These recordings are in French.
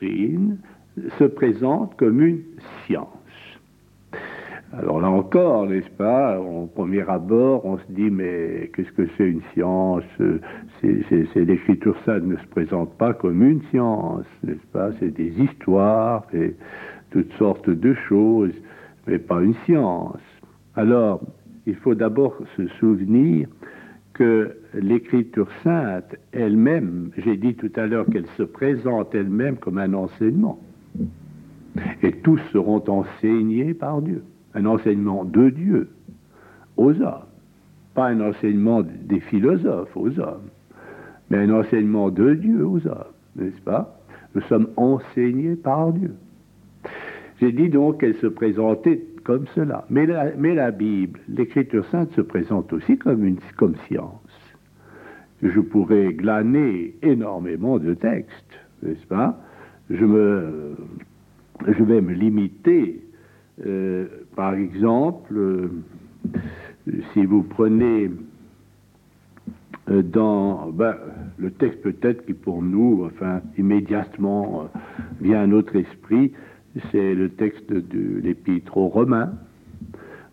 se présente comme une science. Alors là encore, n'est-ce pas, au premier abord, on se dit, mais qu'est-ce que c'est une science? C'est, L'écriture sainte ne se présente pas comme une science, n'est-ce pas? C'est des histoires, et toutes sortes de choses, mais pas une science. Alors, il faut d'abord se souvenir que l'écriture sainte elle-même, j'ai dit tout à l'heure qu'elle se présente elle-même comme un enseignement. Et tous seront enseignés par Dieu un enseignement de Dieu aux hommes, pas un enseignement des philosophes aux hommes, mais un enseignement de Dieu aux hommes, n'est-ce pas? Nous sommes enseignés par Dieu. J'ai dit donc qu'elle se présentait comme cela. Mais la, Bible, l'Écriture sainte se présente aussi comme, science. Je pourrais glaner énormément de textes, n'est-ce pas? Je vais me limiter euh, par exemple, euh, si vous prenez euh, dans ben, le texte peut-être qui pour nous, enfin immédiatement vient à notre esprit, c'est le texte de l'épître aux Romains,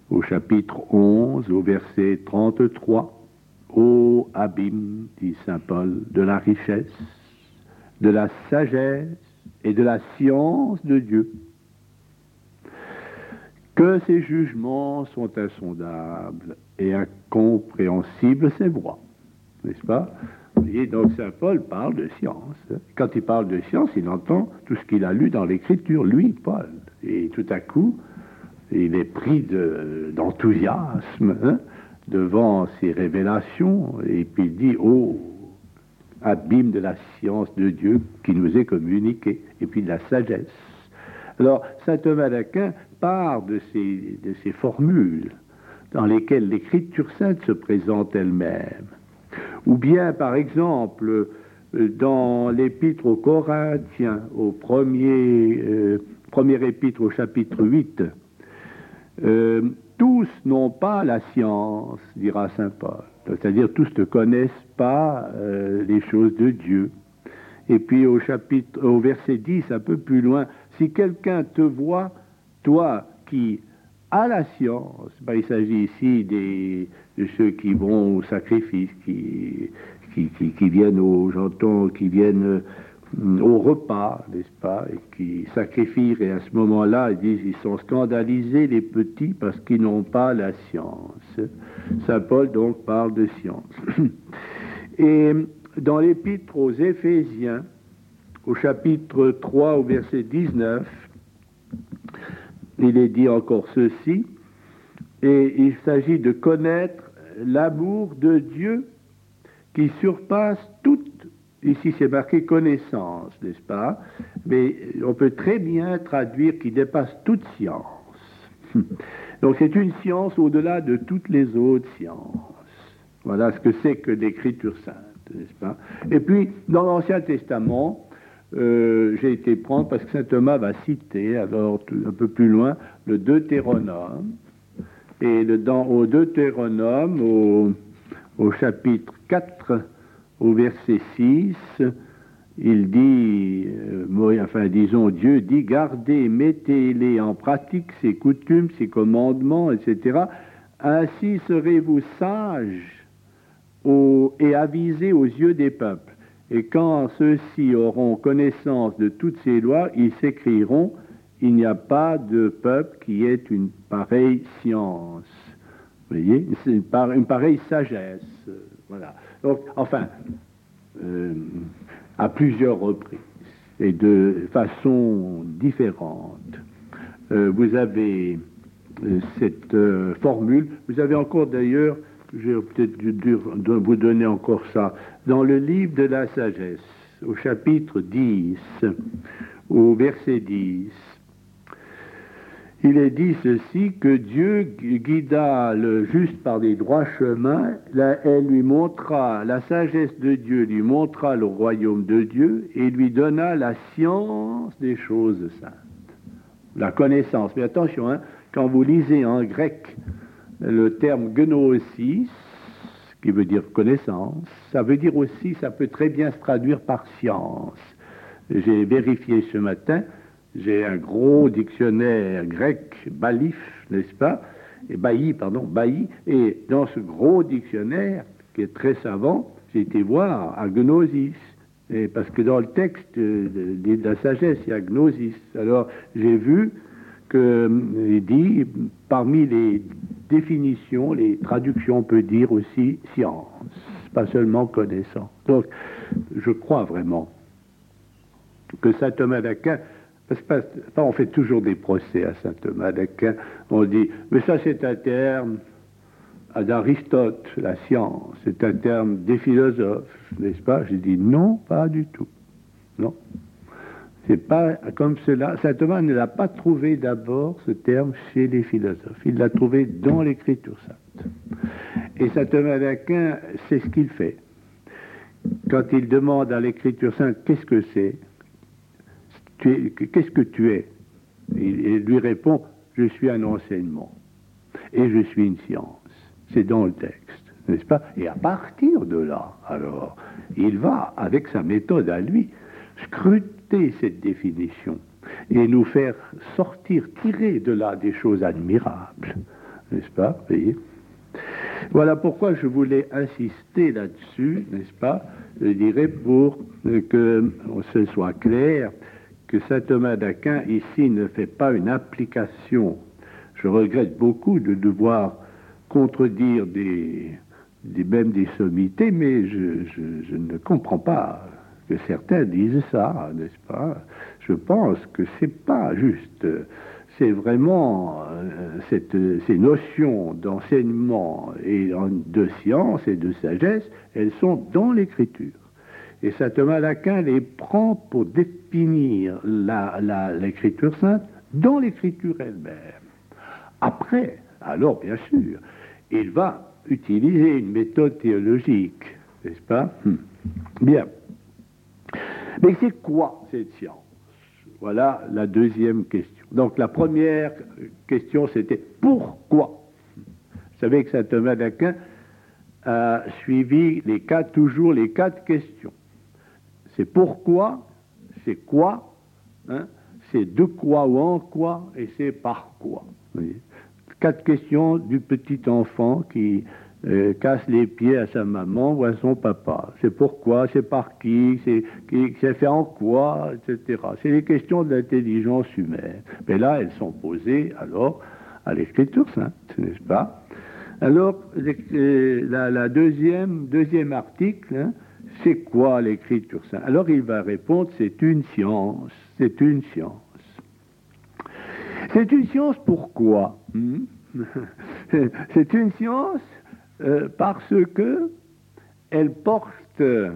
au chapitre 11, au verset 33. Ô abîme, dit Saint Paul, de la richesse, de la sagesse et de la science de Dieu que ses jugements sont insondables et incompréhensibles ses voies. N'est-ce pas? Voyez, donc Saint Paul parle de science. Quand il parle de science, il entend tout ce qu'il a lu dans l'Écriture, lui, Paul. Et tout à coup, il est pris d'enthousiasme hein, devant ces révélations, et puis il dit, oh, abîme de la science de Dieu qui nous est communiquée, et puis de la sagesse. Alors, saint Thomas d'Aquin part de ces formules dans lesquelles l'écriture sainte se présente elle-même. Ou bien, par exemple, dans l'épître aux Corinthiens, au premier, euh, premier épître au chapitre 8, euh, tous n'ont pas la science, dira saint Paul. C'est-à-dire tous ne connaissent pas euh, les choses de Dieu. Et puis au chapitre, au verset 10, un peu plus loin, si quelqu'un te voit toi qui as la science, ben, il s'agit ici des, de ceux qui vont au sacrifice, qui, viennent au, j'entends, qui viennent euh, au repas, n'est-ce pas, et qui sacrifient, et à ce moment-là, ils disent, ils sont scandalisés, les petits, parce qu'ils n'ont pas la science. Saint Paul, donc, parle de science. Et dans l'épître aux Éphésiens, au chapitre 3, au verset 19, il est dit encore ceci, et il s'agit de connaître l'amour de Dieu qui surpasse toute, ici c'est marqué connaissance, n'est-ce pas? Mais on peut très bien traduire qui dépasse toute science. Donc c'est une science au-delà de toutes les autres sciences. Voilà ce que c'est que l'écriture sainte, n'est-ce pas? Et puis, dans l'Ancien Testament, euh, j'ai été prendre, parce que saint Thomas va citer, alors un peu plus loin, le Deutéronome. Et dans, au Deutéronome, au, chapitre 4, au verset 6, il dit, euh, enfin disons, Dieu dit, gardez, mettez-les en pratique, ces coutumes, ces commandements, etc. Ainsi serez-vous sages et avisés aux yeux des peuples. Et quand ceux-ci auront connaissance de toutes ces lois, ils s'écrieront Il n'y a pas de peuple qui ait une pareille science. Vous voyez une, pareille sagesse. Voilà. Donc, enfin, euh, à plusieurs reprises et de façon différente, euh, vous avez euh, cette formule. Vous avez encore d'ailleurs je vais peut-être vous donner encore ça. Dans le livre de la sagesse, au chapitre 10, au verset 10, il est dit ceci, que Dieu guida le juste par des droits chemins, elle lui montra, la sagesse de Dieu lui montra le royaume de Dieu et lui donna la science des choses saintes. La connaissance. Mais attention, hein, quand vous lisez en grec le terme gnosis, qui veut dire connaissance, ça veut dire aussi, ça peut très bien se traduire par science. J'ai vérifié ce matin, j'ai un gros dictionnaire grec, balif, n'est-ce pas? Et pardon, Bailly, et dans ce gros dictionnaire, qui est très savant, j'ai été voir agnosis, et parce que dans le texte de, la sagesse, il y a gnosis. Alors j'ai vu qu'il euh, dit, parmi les définitions, les traductions, on peut dire aussi science, pas seulement connaissance. Donc je crois vraiment que saint Thomas d'Aquin on fait toujours des procès à saint Thomas d'Aquin. On dit, mais ça c'est un terme d'Aristote, la science, c'est un terme des philosophes, n'est-ce pas? J'ai dit non, pas du tout. Non. C'est pas comme cela. Saint Thomas ne l'a pas trouvé d'abord, ce terme, chez les philosophes. Il l'a trouvé dans l'Écriture sainte. Et saint Thomas d'Aquin, c'est ce qu'il fait. Quand il demande à l'Écriture sainte qu'est-ce que c'est, qu'est-ce que tu es? Il lui répond, je suis un enseignement et je suis une science. C'est dans le texte, n'est-ce pas? Et à partir de là, alors, il va, avec sa méthode à lui, scruter cette définition et nous faire sortir, tirer de là des choses admirables, n'est-ce pas? Voilà pourquoi je voulais insister là-dessus, n'est-ce pas? Je dirais pour que ce soit clair que saint Thomas d'Aquin ici ne fait pas une application. Je regrette beaucoup de devoir contredire des, même des sommités, mais je, ne comprends pas que certains disent ça, n'est-ce pas? Je pense que c'est pas juste. C'est vraiment euh, ces notions d'enseignement et de science et de sagesse, elles sont dans l'écriture. Et saint Thomas d'Aquin les prend pour définir l'écriture sainte dans l'écriture elle-même. Après, alors bien sûr, il va utiliser une méthode théologique, n'est-ce pas? Hmm. Bien. Mais c'est quoi cette science? Voilà la deuxième question. Donc la première question, c'était pourquoi? Vous savez que saint Thomas d'Aquin a suivi toujours les quatre questions. C'est pourquoi, c'est quoi, hein, c'est de quoi ou en quoi, et c'est par quoi. Quatre questions du petit enfant qui euh, casse les pieds à sa maman ou à son papa. C'est pourquoi, c'est par qui, c'est fait en quoi, etc. C'est les questions de l'intelligence humaine. Mais là, elles sont posées alors à l'écriture sainte, n'est-ce pas? Alors, euh, la, deuxième, deuxième article, hein, c'est quoi l'écriture sainte? Alors il va répondre, c'est une science, c'est une science. C'est une science pourquoi? Hmm? C'est une science euh, parce que elle porte, euh,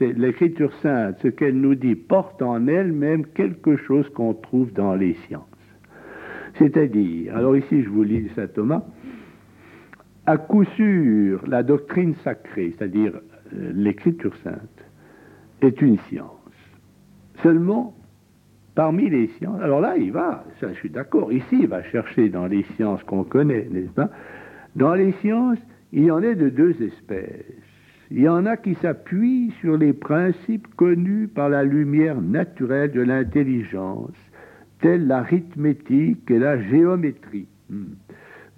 l'écriture sainte, ce qu'elle nous dit, porte en elle-même quelque chose qu'on trouve dans les sciences. C'est-à-dire, alors ici je vous lis saint Thomas, à coup sûr, la doctrine sacrée, c'est-à-dire l'écriture sainte est une science. Seulement, parmi les sciences, alors là, il va, ça, je suis d'accord, ici, il va chercher dans les sciences qu'on connaît, n'est-ce pas? Dans les sciences, il y en a de deux espèces. Il y en a qui s'appuient sur les principes connus par la lumière naturelle de l'intelligence, tels l'arithmétique et la géométrie. Hmm.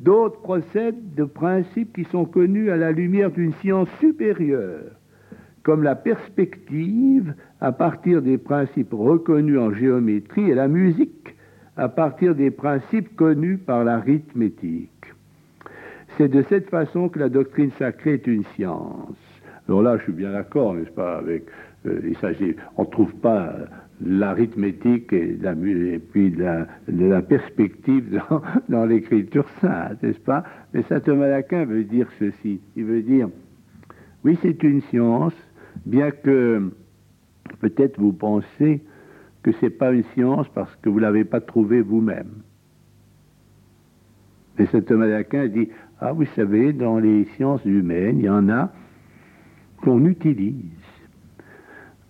D'autres procèdent de principes qui sont connus à la lumière d'une science supérieure, comme la perspective à partir des principes reconnus en géométrie et la musique à partir des principes connus par l'arithmétique. C'est de cette façon que la doctrine sacrée est une science. Alors là, je suis bien d'accord, n'est-ce pas, avec, euh, il s'agit, on ne trouve pas l'arithmétique et, puis la, la perspective dans, l'écriture sainte, n'est-ce pas? Mais saint Thomas d'Aquin veut dire ceci. Il veut dire, oui, c'est une science, bien que peut-être vous pensez que ce n'est pas une science parce que vous ne l'avez pas trouvée vous-même. Mais saint Thomas d'Aquin dit, ah, vous savez, dans les sciences humaines, il y en a qu'on utilise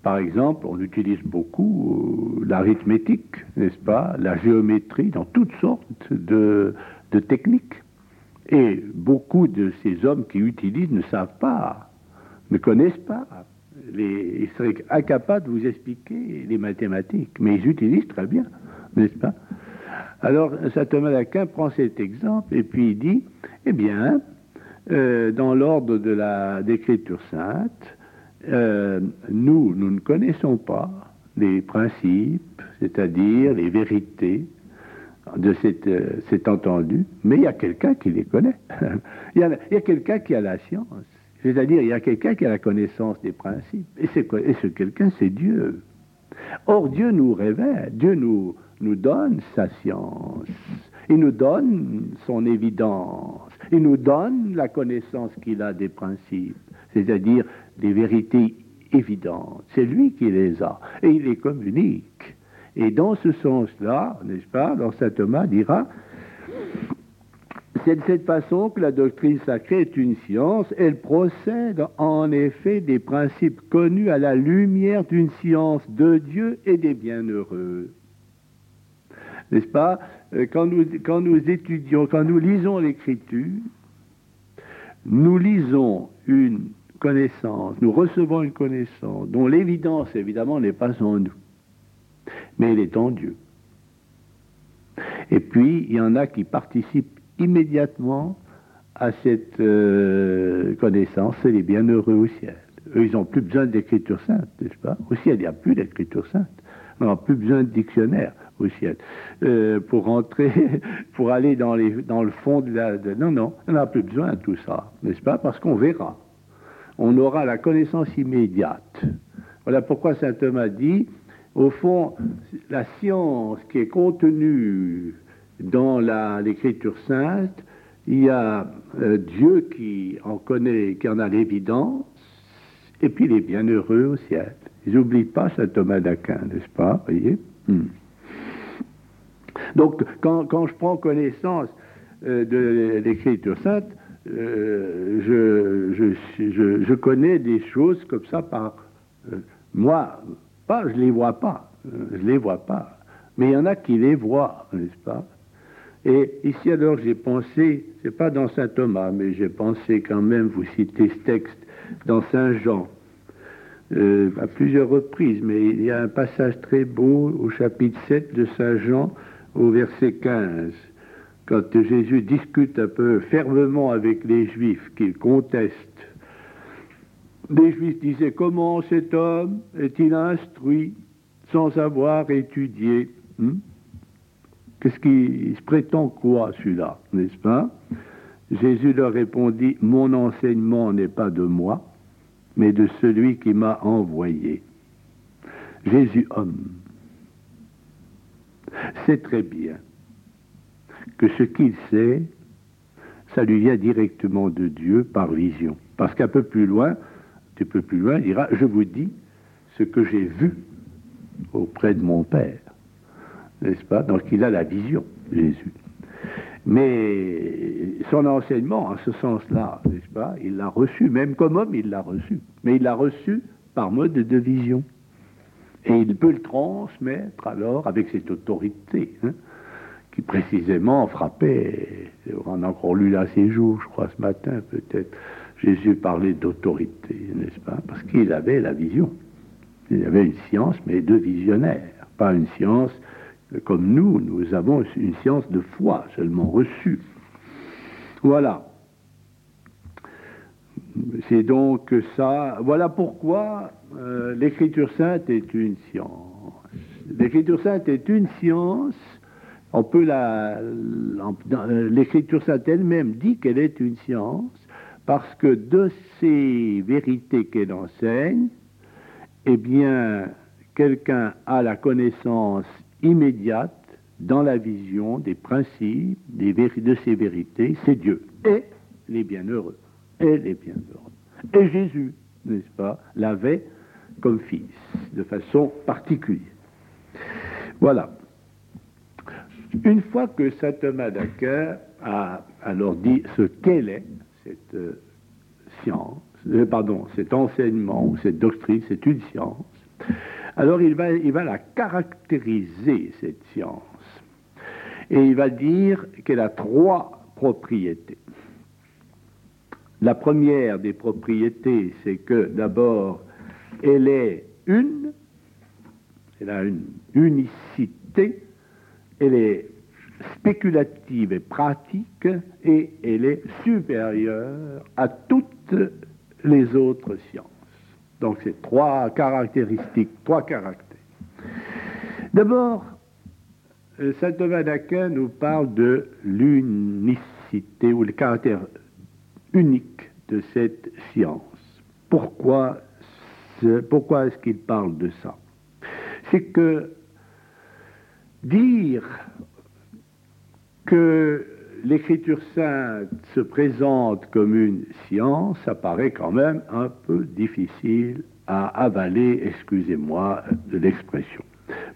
par exemple, on utilise beaucoup euh, l'arithmétique, n'est-ce pas, la géométrie, dans toutes sortes de, techniques. Et beaucoup de ces hommes qui utilisent ne savent pas, ne connaissent pas, ils seraient incapables de vous expliquer les mathématiques, mais ils utilisent très bien, n'est-ce pas? Alors, saint Thomas d'Aquin prend cet exemple et puis il dit, eh bien, euh, dans l'ordre de l'Écriture sainte, euh, nous, nous ne connaissons pas les principes, c'est-à-dire les vérités de euh, cet, entendu, mais il y a quelqu'un qui les connaît. il y a, quelqu'un qui a la science, c'est-à-dire il y a quelqu'un qui a la connaissance des principes, et, et ce quelqu'un, c'est Dieu. Or, Dieu nous révèle, Dieu nous, nous donne sa science, il nous donne son évidence, il nous donne la connaissance qu'il a des principes, c'est-à-dire des vérités évidentes. C'est lui qui les a, et il les communique. Et dans ce sens-là, n'est-ce pas, alors saint Thomas dira, c'est de cette façon que la doctrine sacrée est une science. Elle procède en effet des principes connus à la lumière d'une science de Dieu et des bienheureux. N'est-ce pas euh, quand nous, quand nous étudions, quand nous lisons l'Écriture, nous lisons une nous recevons une connaissance dont l'évidence évidemment n'est pas en nous mais elle est en Dieu. Et puis, il y en a qui participent immédiatement à cette euh, connaissance, c'est les bienheureux au ciel. Eux, ils n'ont plus besoin d'écriture sainte, n'est-ce pas? Au ciel, il n'y a plus d'écriture sainte. On n'a plus besoin de dictionnaire au ciel. Euh, pour rentrer, pour aller dans le fond de la... non, non, on n'a plus besoin de tout ça, n'est-ce pas? Parce qu'on verra. On aura la connaissance immédiate. Voilà pourquoi saint Thomas dit, au fond, la science qui est contenue dans l'Écriture sainte, il y a euh, Dieu qui en connaît, qui en a l'évidence, et puis les bienheureux au ciel. Ils n'oublient pas saint Thomas d'Aquin, n'est-ce pas voyez? Hmm. Donc, quand, je prends connaissance euh, de l'Écriture sainte, euh, je, je, connais des choses comme ça par moi, pas, je les vois pas, je les vois pas. Mais il y en a qui les voient, n'est-ce pas? Et ici alors j'ai pensé, c'est pas dans saint Thomas, mais j'ai pensé quand même vous citer ce texte dans saint Jean. Euh, à plusieurs reprises, mais il y a un passage très beau au chapitre 7 de Saint Jean, au verset 15, quand Jésus discute un peu fermement avec les Juifs qu'il contestent les Juifs disaient Comment cet homme est-il instruit sans avoir étudié? Hmm? Qu'est-ce qu'il se prétend quoi, celui-là, n'est-ce pas? Jésus leur répondit Mon enseignement n'est pas de moi, mais de celui qui m'a envoyé. Jésus, homme, sait très bien que ce qu'il sait, ça lui vient directement de Dieu par vision. Parce qu'un peu plus loin, un peu plus loin, il dira, je vous dis ce que j'ai vu auprès de mon Père. N'est-ce pas? Donc il a la vision, Jésus. Mais son enseignement, en ce sens-là, n'est-ce pas? Il l'a reçu, même comme homme, il l'a reçu. Mais il l'a reçu par mode de vision. Et il peut le transmettre alors avec cette autorité, hein, qui précisément frappait, on a encore lu là ces jours, je crois, ce matin peut-être, Jésus parlait d'autorité, n'est-ce pas? Parce qu'il avait la vision. Il avait une science, mais de visionnaire, pas une science comme nous, nous avons une science de foi seulement reçue. Voilà. C'est donc ça. Voilà pourquoi euh, l'écriture sainte est une science. L'écriture sainte est une science. On peut la. L'écriture sainte elle-même dit qu'elle est une science parce que de ces vérités qu'elle enseigne, eh bien, quelqu'un a la connaissance immédiate dans la vision des principes de ces vérités, c'est Dieu et les bienheureux, et les bienheureux. Et Jésus, n'est-ce pas, l'avait comme fils, de façon particulière. Voilà. Une fois que saint Thomas d'Aquin a alors dit ce qu'elle est, cette euh, science, euh, pardon, cet enseignement ou cette doctrine, c'est une science. Alors il va, il va la caractériser, cette science. Et il va dire qu'elle a trois propriétés. La première des propriétés, c'est que d'abord, Elle est une, elle a une unicité, elle est spéculative et pratique, et elle est supérieure à toutes les autres sciences. Donc c'est trois caractéristiques, trois caractères. D'abord, euh, saint Thomas d'Aquin nous parle de l'unicité ou le caractère unique de cette science. Pourquoi, pourquoi est-ce qu'il parle de ça? C'est que dire que l'écriture sainte se présente comme une science, ça paraît quand même un peu difficile à avaler, excusez-moi de l'expression.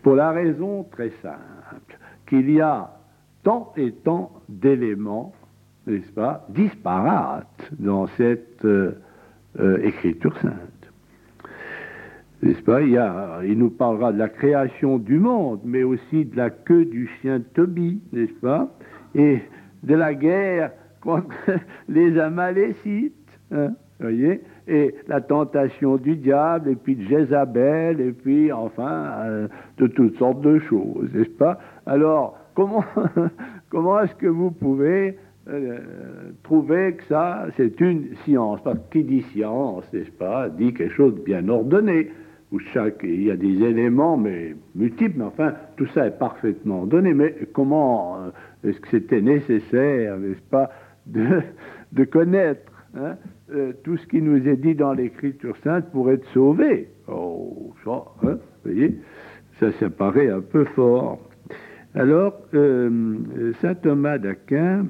Pour la raison très simple qu'il y a tant et tant d'éléments, n'est-ce pas, disparates dans cette euh, euh, écriture sainte. N'est-ce pas? Il, nous parlera de la création du monde, mais aussi de la queue du chien Tobie, n'est-ce pas? Et de la guerre contre les Amalécites. Hein, voyez? Et la tentation du diable, et puis de Jézabel, et puis enfin euh, de toutes sortes de choses, n'est-ce pas? Alors, comment, comment est-ce que vous pouvez euh, trouver que ça, c'est une science? Parce que qui dit science, n'est-ce pas, dit quelque chose de bien ordonné, où chaque, il y a des éléments, mais multiples, mais enfin, tout ça est parfaitement donné. Mais comment euh, est-ce que c'était nécessaire, n'est-ce pas, de, connaître hein, euh, tout ce qui nous est dit dans l'Écriture sainte pour être sauvé? Oh, ça, hein, vous voyez, ça, ça paraît un peu fort. Alors, euh, saint Thomas d'Aquin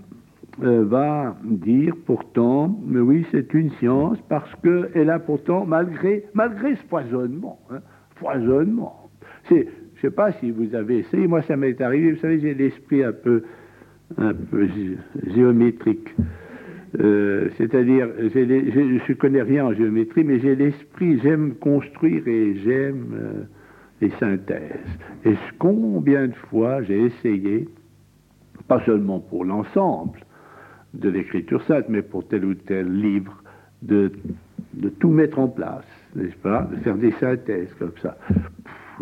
euh, va dire pourtant, mais oui, c'est une science parce qu'elle a pourtant, malgré, malgré ce poisonnement, hein, poisonnement, c'est, je ne sais pas si vous avez essayé, moi ça m'est arrivé, vous savez, j'ai l'esprit un peu, un peu géométrique. Euh, c'est-à-dire, je ne connais rien en géométrie, mais j'ai l'esprit, j'aime construire et j'aime euh, les synthèses. Et combien de fois j'ai essayé, pas seulement pour l'ensemble de l'écriture sainte, mais pour tel ou tel livre, de, tout mettre en place, n'est-ce pas, de faire des synthèses comme ça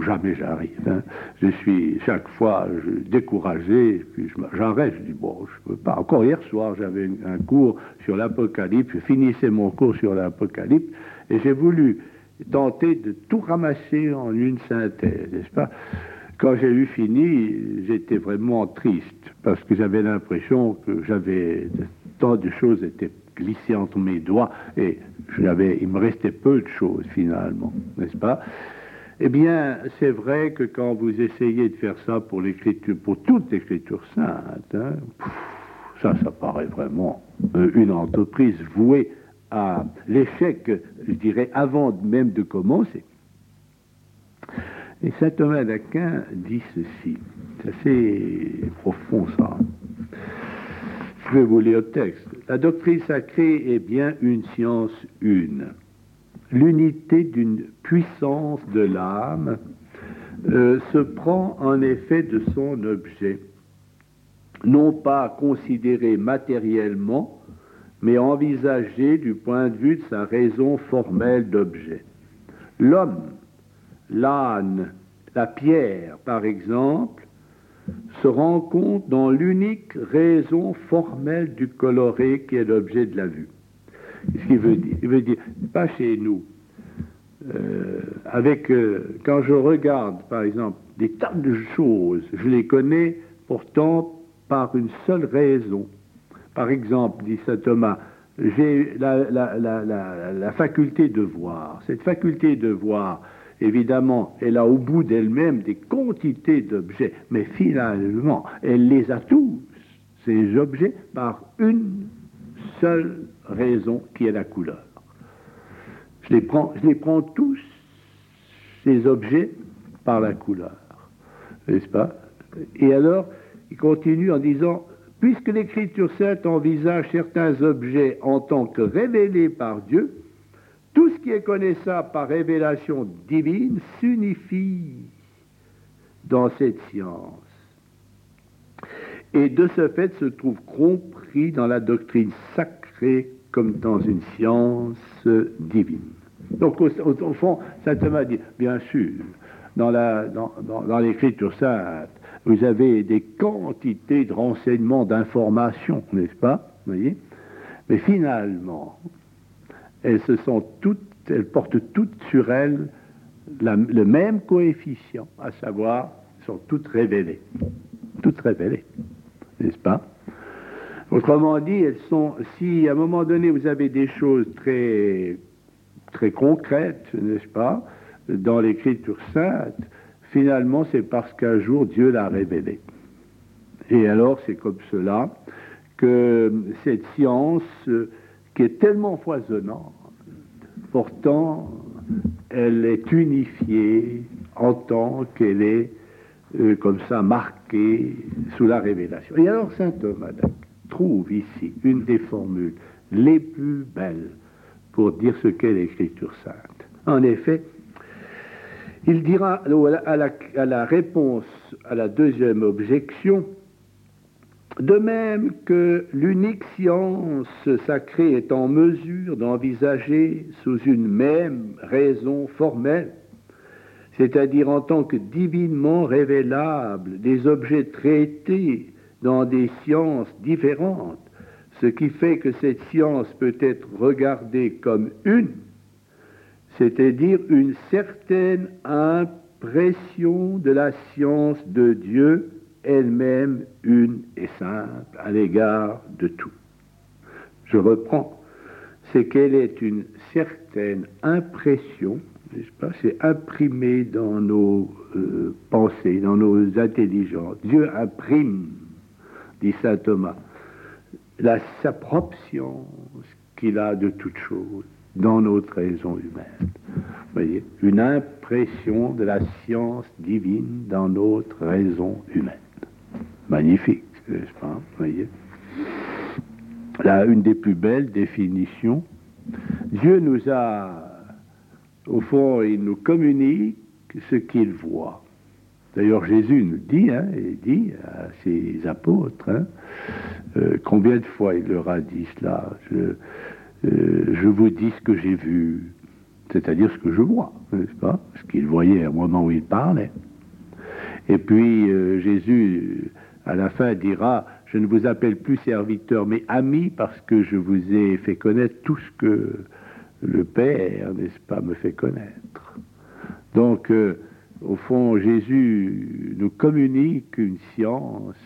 jamais j'arrive. Hein. Je suis chaque fois découragé, puis j'arrête, je dis bon, je peux pas. Encore hier soir, j'avais un cours sur l'Apocalypse, je finissais mon cours sur l'Apocalypse, et j'ai voulu tenter de tout ramasser en une synthèse, n'est-ce pas Quand j'ai eu fini, j'étais vraiment triste, parce que j'avais l'impression que j'avais tant de choses étaient glissées entre mes doigts, et il me restait peu de choses finalement, n'est-ce pas? Eh bien, c'est vrai que quand vous essayez de faire ça pour l'écriture, pour toute l'écriture sainte, hein, ça, ça paraît vraiment euh, une entreprise vouée à l'échec, je dirais, avant même de commencer. Et saint Thomas d'Aquin dit ceci, c'est assez profond ça. Je vais vous lire le texte. La doctrine sacrée est bien une science une l'unité d'une puissance de l'âme euh, se prend en effet de son objet, non pas considéré matériellement, mais envisagé du point de vue de sa raison formelle d'objet. L'homme, l'âne, la pierre, par exemple, se rencontrent dans l'unique raison formelle du coloré qui est l'objet de la vue. Qu'est-ce qu'il veut dire? Il veut dire, pas chez nous. Euh, avec, euh, quand je regarde, par exemple, des tas de choses, je les connais pourtant par une seule raison. Par exemple, dit saint Thomas, j'ai la, faculté de voir. Cette faculté de voir, évidemment, elle a au bout d'elle-même des quantités d'objets, mais finalement, elle les a tous, ces objets, par une seule raison qui est la couleur. Je les prends, je les prends tous, ces objets, par la couleur. N'est-ce pas? Et alors, il continue en disant, puisque l'Écriture sainte envisage certains objets en tant que révélés par Dieu, tout ce qui est connaissable par révélation divine s'unifie dans cette science. Et de ce fait se trouve compris dans la doctrine sacrée comme dans une science divine. Donc au, fond, saint Thomas dit, bien sûr, dans, l'écriture sainte, vous avez des quantités de renseignements, d'informations, n'est-ce pas Mais finalement, elles portent toutes sur elles le même coefficient, à savoir, sont toutes révélées. Toutes révélées, n'est-ce pas? Autrement dit, elles sont, si à un moment donné vous avez des choses très, très concrètes, n'est-ce pas, dans l'écriture sainte, finalement c'est parce qu'un jour Dieu l'a révélé. Et alors c'est comme cela que cette science qui est tellement foisonnante, pourtant elle est unifiée en tant qu'elle est euh, comme ça marquée sous la révélation. Et alors saint Thomas trouve ici une des formules les plus belles pour dire ce qu'est l'écriture sainte. En effet, il dira à la, à la réponse à la deuxième objection, de même que l'unique science sacrée est en mesure d'envisager sous une même raison formelle, c'est-à-dire en tant que divinement révélable des objets traités dans des sciences différentes, ce qui fait que cette science peut être regardée comme une, c'est-à-dire une certaine impression de la science de Dieu, elle-même une et simple à l'égard de tout. Je reprends, c'est qu'elle est une certaine impression, n'est-ce pas, c'est imprimé dans nos euh, pensées, dans nos intelligences. Dieu imprime dit saint Thomas, la, sa propre science qu'il a de toute chose dans notre raison humaine. Vous voyez, une impression de la science divine dans notre raison humaine. Magnifique, n'est-ce pas Vous voyez Là, une des plus belles définitions. Dieu nous a, au fond, il nous communique ce qu'il voit. D'ailleurs, Jésus nous dit, hein, il dit à ses apôtres, hein, euh, combien de fois il leur a dit cela? Je, euh, je vous dis ce que j'ai vu, c'est-à-dire ce que je vois, n'est-ce pas? Ce qu'il voyait au moment où il parlait. Et puis euh, Jésus, à la fin, dira, je ne vous appelle plus serviteur, mais ami, parce que je vous ai fait connaître tout ce que le Père, n'est-ce pas, me fait connaître. Donc, au fond, Jésus nous communique une science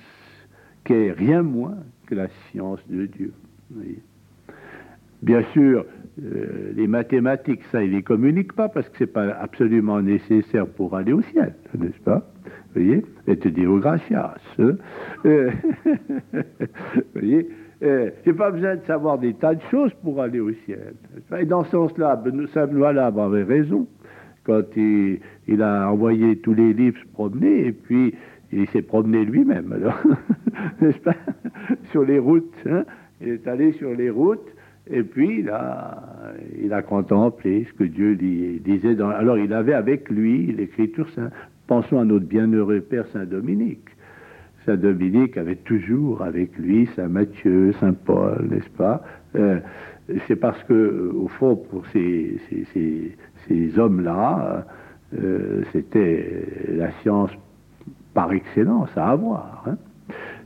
qui est rien moins que la science de Dieu. Bien sûr, euh, les mathématiques, ça, il ne les communique pas parce que ce n'est pas absolument nécessaire pour aller au ciel, n'est-ce pas? Voyez Et te dire gracias. Hein euh, vous voyez euh, j'ai pas besoin de savoir des tas de choses pour aller au ciel. Et dans ce sens-là, Saint Benoît avait raison quand il, a envoyé tous les livres se promener, et puis il s'est promené lui-même, alors, n'est-ce pas, sur les routes. Hein. il est allé sur les routes, et puis il a, il a contemplé ce que Dieu disait. Alors il avait avec lui l'écriture sainte. Pensons à notre bienheureux Père Saint Dominique. Saint Dominique avait toujours avec lui Saint Matthieu, Saint Paul, n'est-ce pas? Euh, C'est parce que, au fond, pour ces, ces, ces hommes-là, euh, c'était la science par excellence à avoir. Hein.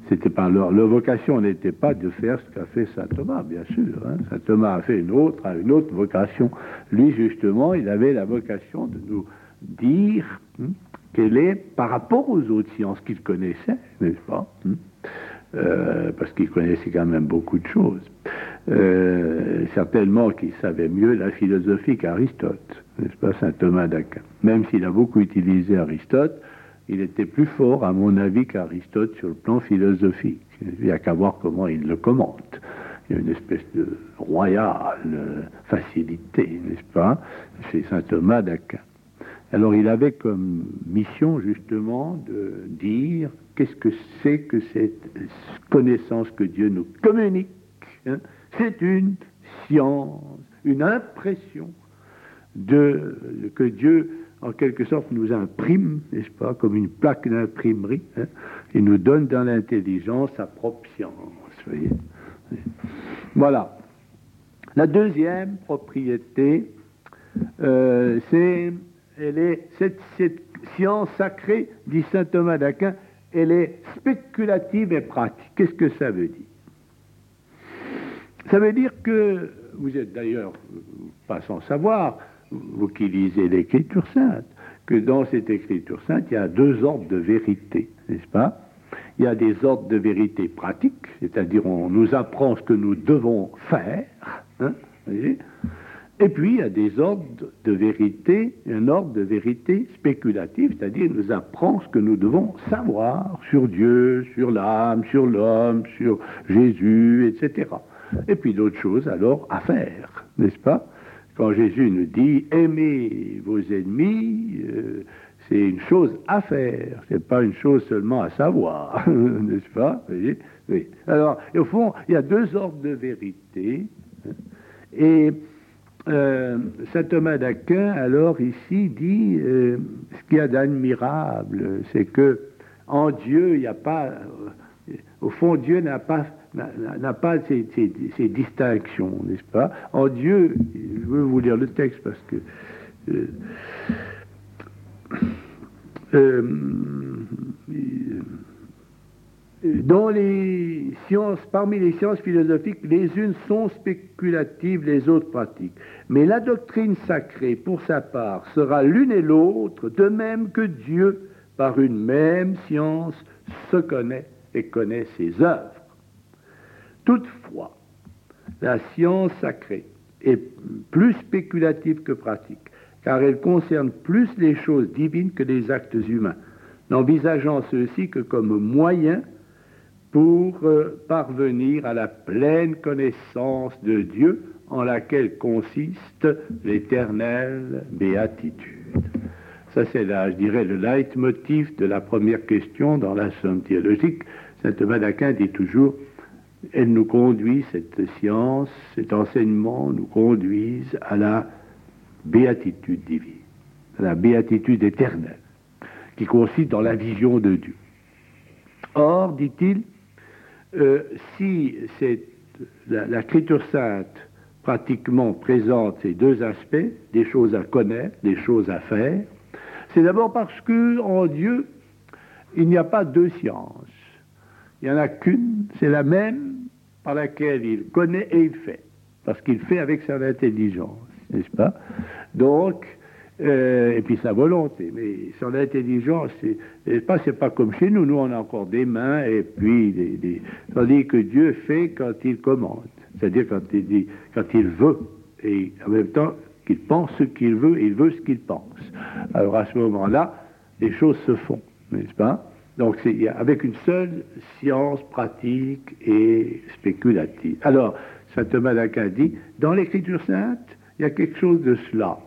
C'était pas leur, vocation n'était pas de faire ce qu'a fait saint Thomas, bien sûr. Hein. Saint Thomas a fait une autre, une autre vocation. Lui, justement, il avait la vocation de nous dire hein, quelle est par rapport aux autres sciences qu'il connaissait, n'est-ce pas euh, Parce qu'il connaissait quand même beaucoup de choses. Euh, certainement qu'il savait mieux la philosophie qu'Aristote, n'est-ce pas, saint Thomas d'Aquin. Même s'il a beaucoup utilisé Aristote, il était plus fort, à mon avis, qu'Aristote sur le plan philosophique. Il n'y a qu'à voir comment il le commente. Il y a une espèce de royale facilité, n'est-ce pas, chez saint Thomas d'Aquin. Alors il avait comme mission justement de dire qu'est-ce que c'est que cette connaissance que Dieu nous communique. Hein c'est une science, une impression de, que Dieu, en quelque sorte, nous imprime, n'est-ce pas, comme une plaque d'imprimerie, hein, et nous donne dans l'intelligence sa propre science. Voyez. Voilà. La deuxième propriété euh, c'est, elle est, cette, science sacrée, dit saint Thomas d'Aquin, elle est spéculative et pratique. Qu'est-ce que ça veut dire? Ça veut dire que, vous êtes d'ailleurs pas sans savoir, vous qui lisez l'Écriture sainte, que dans cette Écriture sainte, il y a deux ordres de vérité, n'est-ce pas? Il y a des ordres de vérité pratiques, c'est-à-dire on nous apprend ce que nous devons faire, hein, et puis il y a des ordres de vérité, un ordre de vérité spéculatif, c'est-à-dire il nous apprend ce que nous devons savoir sur Dieu, sur l'âme, sur l'homme, sur Jésus, etc. Et puis d'autres choses alors à faire, n'est-ce pas? Quand Jésus nous dit aimez vos ennemis, euh, c'est une chose à faire, c'est pas une chose seulement à savoir, n'est-ce pas? Alors, au fond, il y a deux ordres de vérité. Hein. et euh, saint Thomas d'Aquin, alors ici, dit euh, ce qu'il y a d'admirable, c'est que en Dieu, il n'y a pas, au fond, Dieu n'a pas n'a pas ces, distinctions, n'est-ce pas? En Dieu, je veux vous lire le texte parce que euh, euh, dans les sciences, parmi les sciences philosophiques, les unes sont spéculatives, les autres pratiques. Mais la doctrine sacrée, pour sa part, sera l'une et l'autre, de même que Dieu, par une même science, se connaît et connaît ses œuvres. Toutefois, la science sacrée est plus spéculative que pratique, car elle concerne plus les choses divines que les actes humains, n'envisageant ceux-ci que comme moyen pour euh, parvenir à la pleine connaissance de Dieu en laquelle consiste l'éternelle béatitude. Ça, c'est là, je dirais, le leitmotiv de la première question dans la somme théologique. Saint Thomas d'Aquin dit toujours elle nous conduit, cette science, cet enseignement nous conduisent à la béatitude divine, à la béatitude éternelle, qui consiste dans la vision de Dieu. Or, dit-il, euh, si l'écriture sainte pratiquement présente ces deux aspects, des choses à connaître, des choses à faire, c'est d'abord parce que en Dieu, il n'y a pas deux sciences. Il n'y en a qu'une, c'est la même par laquelle il connaît et il fait, parce qu'il fait avec son intelligence, n'est-ce pas? Donc, euh, et puis sa volonté, mais son intelligence, c'est pas, c'est pas comme chez nous, nous on a encore des mains et puis des, tandis que Dieu fait quand il commande, c'est-à-dire quand il dit, quand il veut, et en même temps qu'il pense ce qu'il veut, il veut ce qu'il pense. Alors à ce moment-là, les choses se font, n'est-ce pas? Donc c'est avec une seule science pratique et spéculative. Alors, saint Thomas d'Aquin dit, dans l'écriture sainte, il y a quelque chose de cela.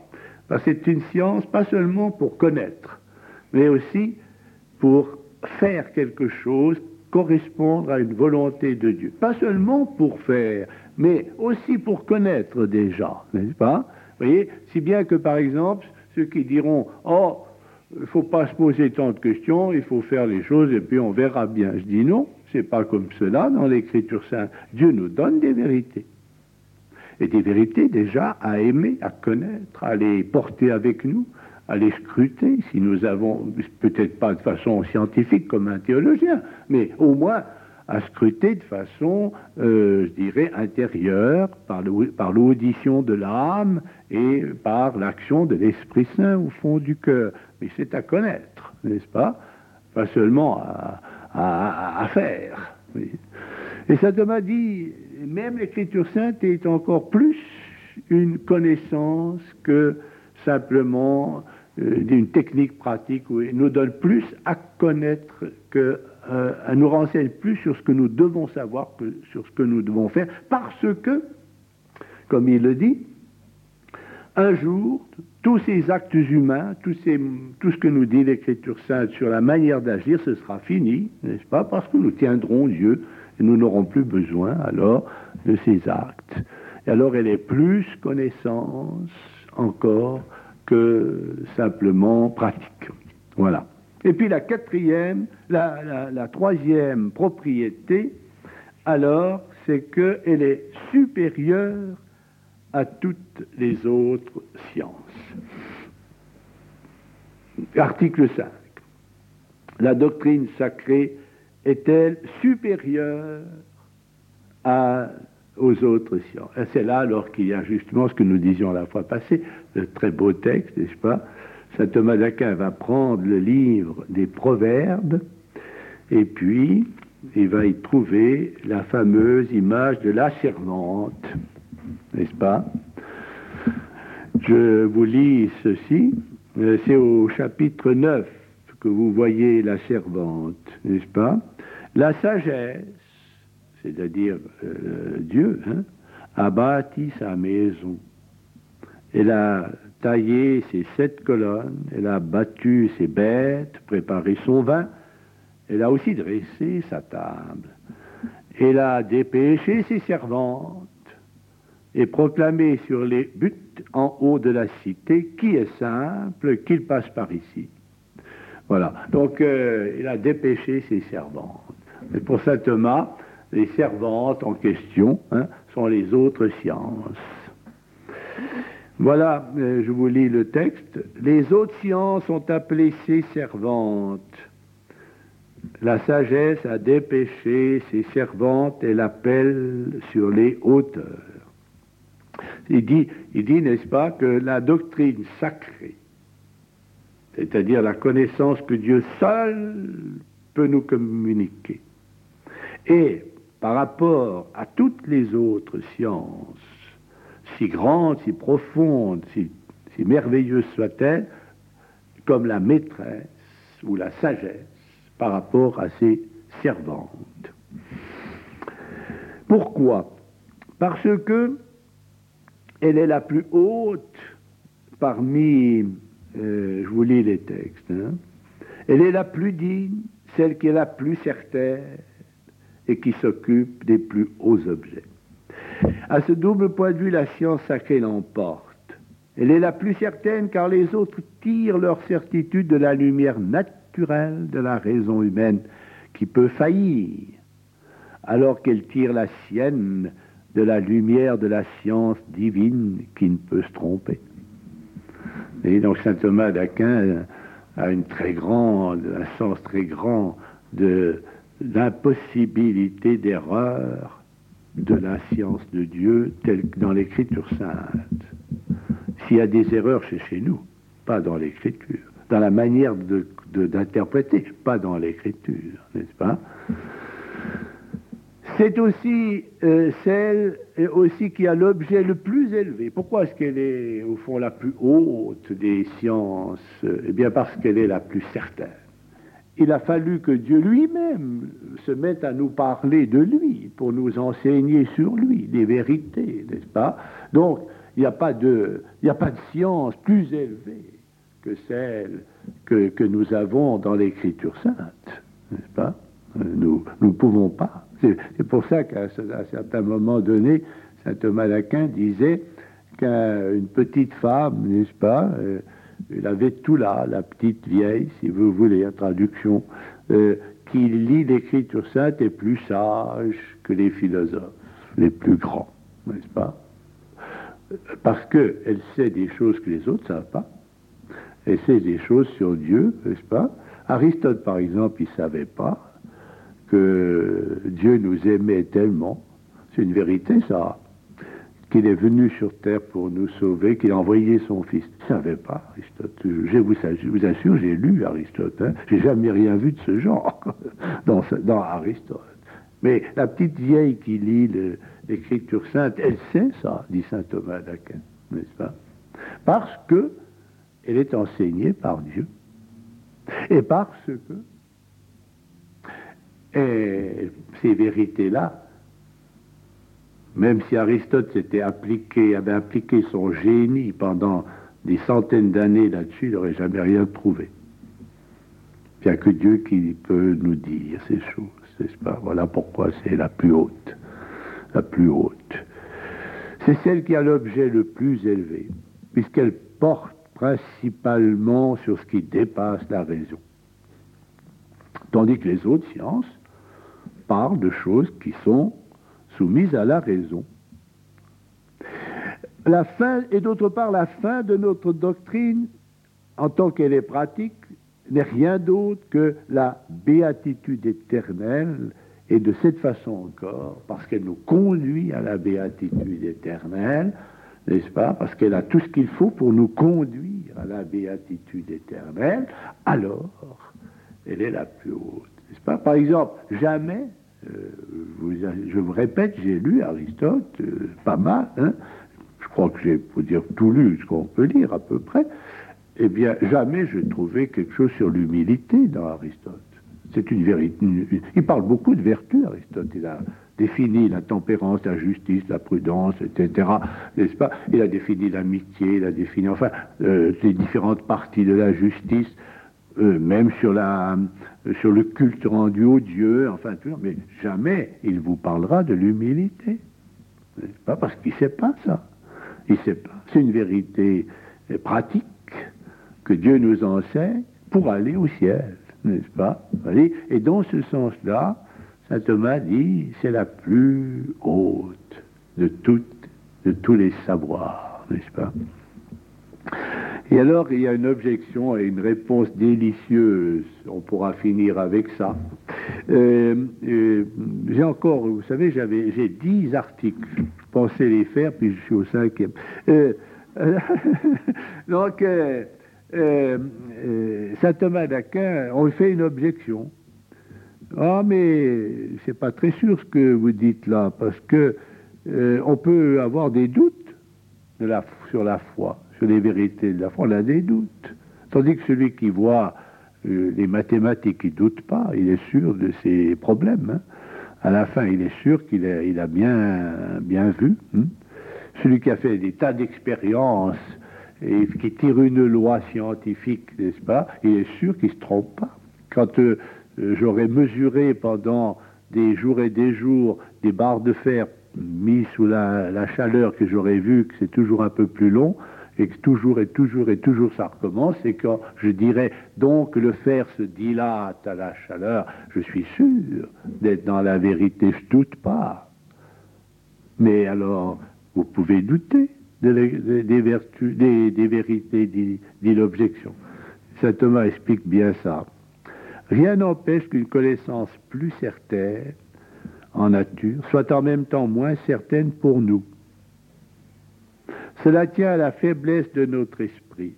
Parce que c'est une science pas seulement pour connaître, mais aussi pour faire quelque chose, correspondre à une volonté de Dieu. Pas seulement pour faire, mais aussi pour connaître déjà, n'est-ce pas? Vous voyez, si bien que par exemple, ceux qui diront, oh, il ne faut pas se poser tant de questions, il faut faire les choses et puis on verra bien. Je dis non, c'est pas comme cela dans l'Écriture sainte. Dieu nous donne des vérités. Et des vérités déjà à aimer, à connaître, à les porter avec nous, à les scruter, si nous avons, peut-être pas de façon scientifique comme un théologien, mais au moins à scruter de façon, euh, je dirais, intérieure, par l'audition de l'âme et par l'action de l'Esprit Saint au fond du cœur. Mais c'est à connaître, n'est-ce pas? Pas seulement à, faire. Et ça m'a dit, même l'Écriture sainte est encore plus une connaissance que simplement euh, d'une technique pratique, où elle nous donne plus à connaître que euh, nous renseigne plus sur ce que nous devons savoir que sur ce que nous devons faire, parce que, comme il le dit, un jour, tous ces actes humains, tout ce que nous dit l'Écriture sainte sur la manière d'agir, ce sera fini, n'est-ce pas Parce que nous tiendrons Dieu et nous n'aurons plus besoin alors de ces actes. Et alors elle est plus connaissance encore que simplement pratique. Voilà. Et puis la quatrième, la, troisième propriété, alors, c'est qu'elle est supérieure à toutes les autres sciences. Article 5. La doctrine sacrée est-elle supérieure aux autres sciences. C'est là alors qu'il y a justement ce que nous disions la fois passée, le très beau texte, n'est-ce pas? Saint Thomas d'Aquin va prendre le livre des Proverbes et puis il va y trouver la fameuse image de la servante, n'est-ce pas? Je vous lis ceci, c'est au chapitre 9 que vous voyez la servante, n'est-ce pas? La sagesse, c'est-à-dire euh, Dieu, hein, a bâti sa maison. Elle a taillé ses sept colonnes, elle a battu ses bêtes, préparé son vin, elle a aussi dressé sa table. Elle a dépêché ses servantes et proclamé sur les buts en haut de la cité qui est simple, qu'il passe par ici. Voilà. Donc, euh, il a dépêché ses servantes. Et pour saint Thomas, les servantes en question hein, sont les autres sciences. Voilà, euh, je vous lis le texte. Les autres sciences sont appelées ses servantes. La sagesse a dépêché ses servantes et l'appelle sur les hauteurs. Il dit, il dit n'est-ce pas, que la doctrine sacrée, c'est-à-dire la connaissance que Dieu seul peut nous communiquer, et par rapport à toutes les autres sciences, si grandes, si profondes, si, si merveilleuses soient-elles, comme la maîtresse ou la sagesse, par rapport à ses servantes. Pourquoi? Parce que elle est la plus haute parmi, euh, je vous lis les textes, hein. elle est la plus digne, celle qui est la plus certaine et qui s'occupe des plus hauts objets. À ce double point de vue, la science sacrée l'emporte. Elle est la plus certaine car les autres tirent leur certitude de la lumière naturelle de la raison humaine qui peut faillir, alors qu'elle tire la sienne de la lumière de la science divine qui ne peut se tromper. Et donc saint Thomas d'Aquin a un sens très grand de l'impossibilité d'erreur de la science de Dieu telle que dans l'Écriture sainte. S'il y a des erreurs, c'est chez nous, pas dans l'Écriture, dans la manière d'interpréter, pas dans l'écriture, n'est-ce pas? C'est aussi euh, celle aussi qui a l'objet le plus élevé. Pourquoi est-ce qu'elle est au fond la plus haute des sciences? Eh bien parce qu'elle est la plus certaine. Il a fallu que Dieu lui-même se mette à nous parler de lui pour nous enseigner sur lui des vérités, n'est-ce pas? Donc, il n'y a, pas de, science plus élevée que celle que, nous avons dans l'Écriture sainte, n'est-ce pas? Nous ne pouvons pas. C'est pour ça qu'à un certain moment donné, saint Thomas d'Aquin disait qu'une petite femme, n'est-ce pas, elle avait tout là, la petite vieille, si vous voulez, la traduction, euh, qui lit l'Écriture sainte est plus sage que les philosophes, les plus grands, n'est-ce pas? Parce qu'elle sait des choses que les autres ne savent pas. Et c'est des choses sur Dieu, n'est-ce pas? Aristote, par exemple, il ne savait pas que Dieu nous aimait tellement, c'est une vérité ça, qu'il est venu sur terre pour nous sauver, qu'il a envoyé son fils. Il ne savait pas, Aristote. Je vous, assure, j'ai lu Aristote. Hein. J'ai jamais rien vu de ce genre dans, dans Aristote. Mais la petite vieille qui lit l'Écriture sainte, elle sait ça, dit saint Thomas d'Aquin, n'est-ce pas? Parce que elle est enseignée par Dieu. Et parce que ces vérités-là, même si Aristote s'était appliqué, avait appliqué son génie pendant des centaines d'années là-dessus, il n'aurait jamais rien trouvé. Il n'y a que Dieu qui peut nous dire ces choses, n'est-ce pas? Voilà pourquoi c'est la plus haute. La plus haute. C'est celle qui a l'objet le plus élevé, puisqu'elle porte principalement sur ce qui dépasse la raison. Tandis que les autres sciences parlent de choses qui sont soumises à la raison. La fin, et d'autre part, la fin de notre doctrine, en tant qu'elle est pratique, n'est rien d'autre que la béatitude éternelle, et de cette façon encore, parce qu'elle nous conduit à la béatitude éternelle, n'est-ce pas? Parce qu'elle a tout ce qu'il faut pour nous conduire à la béatitude éternelle, alors elle est la plus haute, n'est-ce pas? Par exemple, jamais, euh, je vous répète, j'ai lu Aristote, euh, pas mal, hein je crois que j'ai, pour dire, tout lu ce qu'on peut lire à peu près, eh bien, jamais je trouvais quelque chose sur l'humilité dans Aristote. C'est une vérité. il parle beaucoup de vertus, Aristote. Il a défini la tempérance, la justice, la prudence, etc. N'est-ce pas? Il a défini l'amitié, il a défini, enfin, euh, les différentes parties de la justice, euh, même sur, la, sur le culte rendu au Dieu, enfin, mais jamais il vous parlera de l'humilité. Pas? Parce qu'il ne sait pas ça. Il sait pas. C'est une vérité pratique que Dieu nous enseigne pour aller au ciel, n'est-ce pas? Et dans ce sens-là, saint Thomas dit, c'est la plus haute de de tous les savoirs, n'est-ce pas? Et alors, il y a une objection et une réponse délicieuse. On pourra finir avec ça. Euh, euh, j'ai encore, vous savez, j'avais, j'ai dix articles. Je pensais les faire, puis je suis au cinquième. Euh, donc, saint Thomas d'Aquin, on fait une objection. Ah, mais c'est pas très sûr ce que vous dites là, parce que on peut avoir des doutes sur la foi sur les vérités de la foi, on a des doutes. Tandis que celui qui voit euh, les mathématiques, il ne doute pas, il est sûr de ses problèmes. Hein. À la fin, il est sûr qu'il a, il bien, vu. Hein. Celui qui a fait des tas d'expériences et qui tire une loi scientifique, n'est-ce pas, il est sûr qu'il ne se trompe pas. Quand euh, j'aurais mesuré pendant des jours et des jours des barres de fer mises sous la, la chaleur que j'aurais vu que c'est toujours un peu plus long, et que toujours et toujours et toujours ça recommence, et quand je dirais donc le fer se dilate à la chaleur, je suis sûr d'être dans la vérité, je doute pas. Mais alors, vous pouvez douter des vérités, dit, dit l'objection. Saint Thomas explique bien ça. Rien n'empêche qu'une connaissance plus certaine en nature soit en même temps moins certaine pour nous. Cela tient à la faiblesse de notre esprit,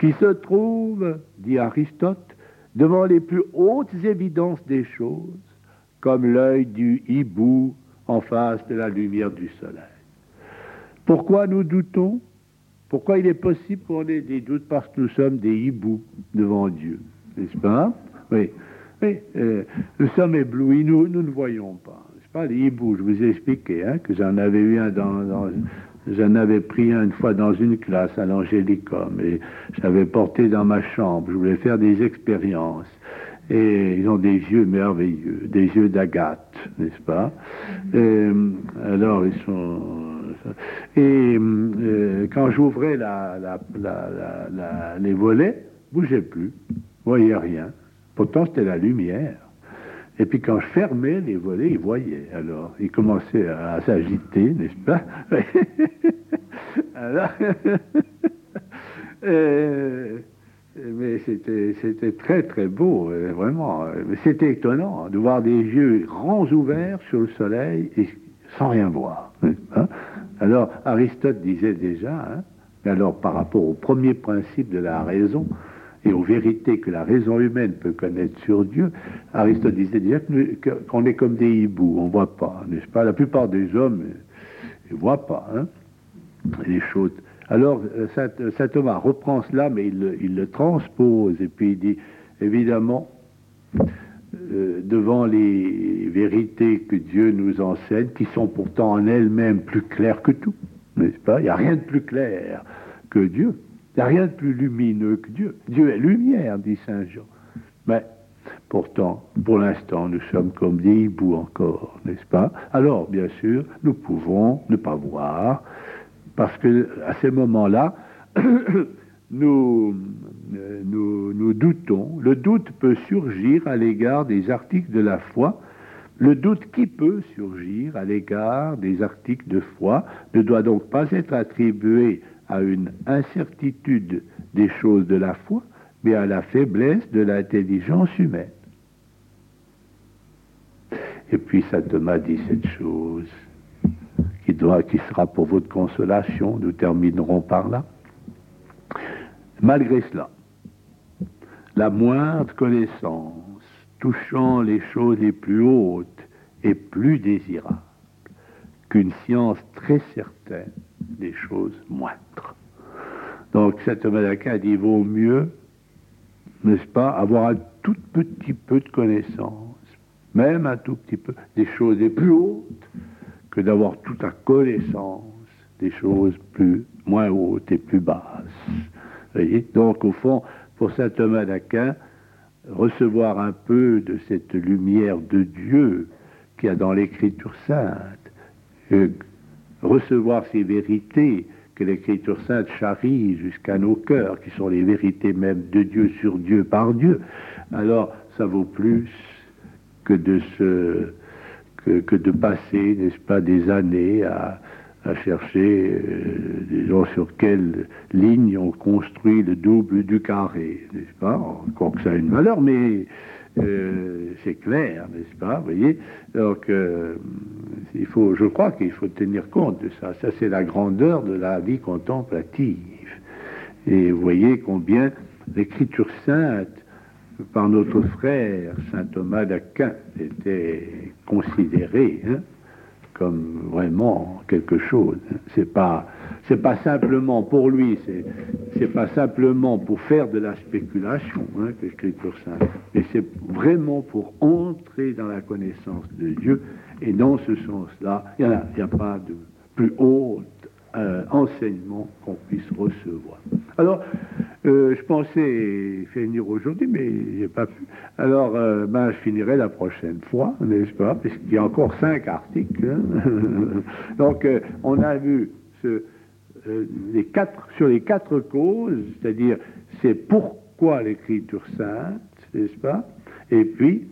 qui se trouve, dit Aristote, devant les plus hautes évidences des choses, comme l'œil du hibou en face de la lumière du soleil. Pourquoi nous doutons? Pourquoi il est possible qu'on ait des doutes Parce que nous sommes des hiboux devant Dieu, n'est-ce pas? Oui. oui euh, nous sommes éblouis, nous, ne voyons pas. n'est-ce pas? Les hiboux, je vous ai expliqué hein, que j'en avais eu un dans, J'en avais pris un une fois dans une classe à l'Angélicum et j'avais porté dans ma chambre. Je voulais faire des expériences. Et ils ont des yeux merveilleux, des yeux d'agate, n'est-ce pas? Et, Alors ils sont. Et euh, quand j'ouvrais la, la, la, les volets, bougeaient plus, voyais rien. Pourtant c'était la lumière. Et puis quand je fermais les volets, il voyait. Alors, il commençait à, s'agiter, n'est-ce pas? Mais c'était très très beau, euh, vraiment. C'était étonnant de voir des yeux grands ouverts sur le soleil et sans rien voir. Alors, Aristote disait déjà, hein, alors par rapport au premier principe de la raison, et aux vérités que la raison humaine peut connaître sur Dieu, Aristote disait déjà qu'on est comme des hiboux, on ne voit pas, n'est-ce pas? La plupart des hommes ne voient pas hein, les choses. Alors, euh, saint, Thomas reprend cela, mais il, le transpose, et puis il dit, évidemment, euh, devant les vérités que Dieu nous enseigne, qui sont pourtant en elles-mêmes plus claires que tout, n'est-ce pas? Il n'y a rien de plus clair que Dieu. Il n'y a rien de plus lumineux que Dieu. Dieu est lumière, dit Saint Jean. Mais pourtant, pour l'instant, nous sommes comme des hiboux encore, n'est-ce pas? Alors, bien sûr, nous pouvons ne pas voir, parce que à ces moments-là, nous, nous doutons. Le doute peut surgir à l'égard des articles de la foi, Le doute qui peut surgir à l'égard des articles de foi ne doit donc pas être attribué à une incertitude des choses de la foi, mais à la faiblesse de l'intelligence humaine. Et puis saint Thomas dit cette chose qui, doit, sera pour votre consolation, nous terminerons par là. Malgré cela, la moindre connaissance touchant les choses les plus hautes est plus désirable qu'une science très certaine des choses moindres. Donc, saint Thomas d'Aquin dit vaut mieux, n'est-ce pas, avoir un tout petit peu de connaissance, même un tout petit peu, des choses les plus hautes, que d'avoir toute la connaissance des choses plus moins hautes et plus basses. Voyez? Donc, au fond, pour saint Thomas d'Aquin, recevoir un peu de cette lumière de Dieu qu'il y a dans l'Écriture sainte, recevoir ces vérités que l'Écriture sainte charrie jusqu'à nos cœurs, qui sont les vérités même de Dieu sur Dieu par Dieu, alors ça vaut plus que de que, de passer, n'est-ce pas, des années à, chercher euh, des gens sur quelle ligne on construit le double du carré, n'est-ce pas? Encore que ça a une valeur, mais euh, c'est clair, n'est-ce pas Vous voyez? Donc, euh, il faut, je crois qu'il faut tenir compte de ça. Ça, c'est la grandeur de la vie contemplative. Et vous voyez combien l'Écriture sainte, par notre frère saint Thomas d'Aquin, était considérée hein, comme vraiment quelque chose. C'est pas, c'est pas simplement pour lui, c'est, pas simplement pour faire de la spéculation, hein, l'Écriture sainte, mais c'est vraiment pour entrer dans la connaissance de Dieu. Et dans ce sens-là, il n'y a, pas de plus haut euh, enseignement qu'on puisse recevoir. Alors, euh, je pensais finir aujourd'hui, mais j'ai pas pu. Alors, euh, ben, je finirai la prochaine fois, n'est-ce pas Puisqu'il y a encore cinq articles. Hein. Donc, on a vu ce, quatre, sur les quatre causes, c'est-à-dire c'est pourquoi l'Écriture sainte, n'est-ce pas Et puis,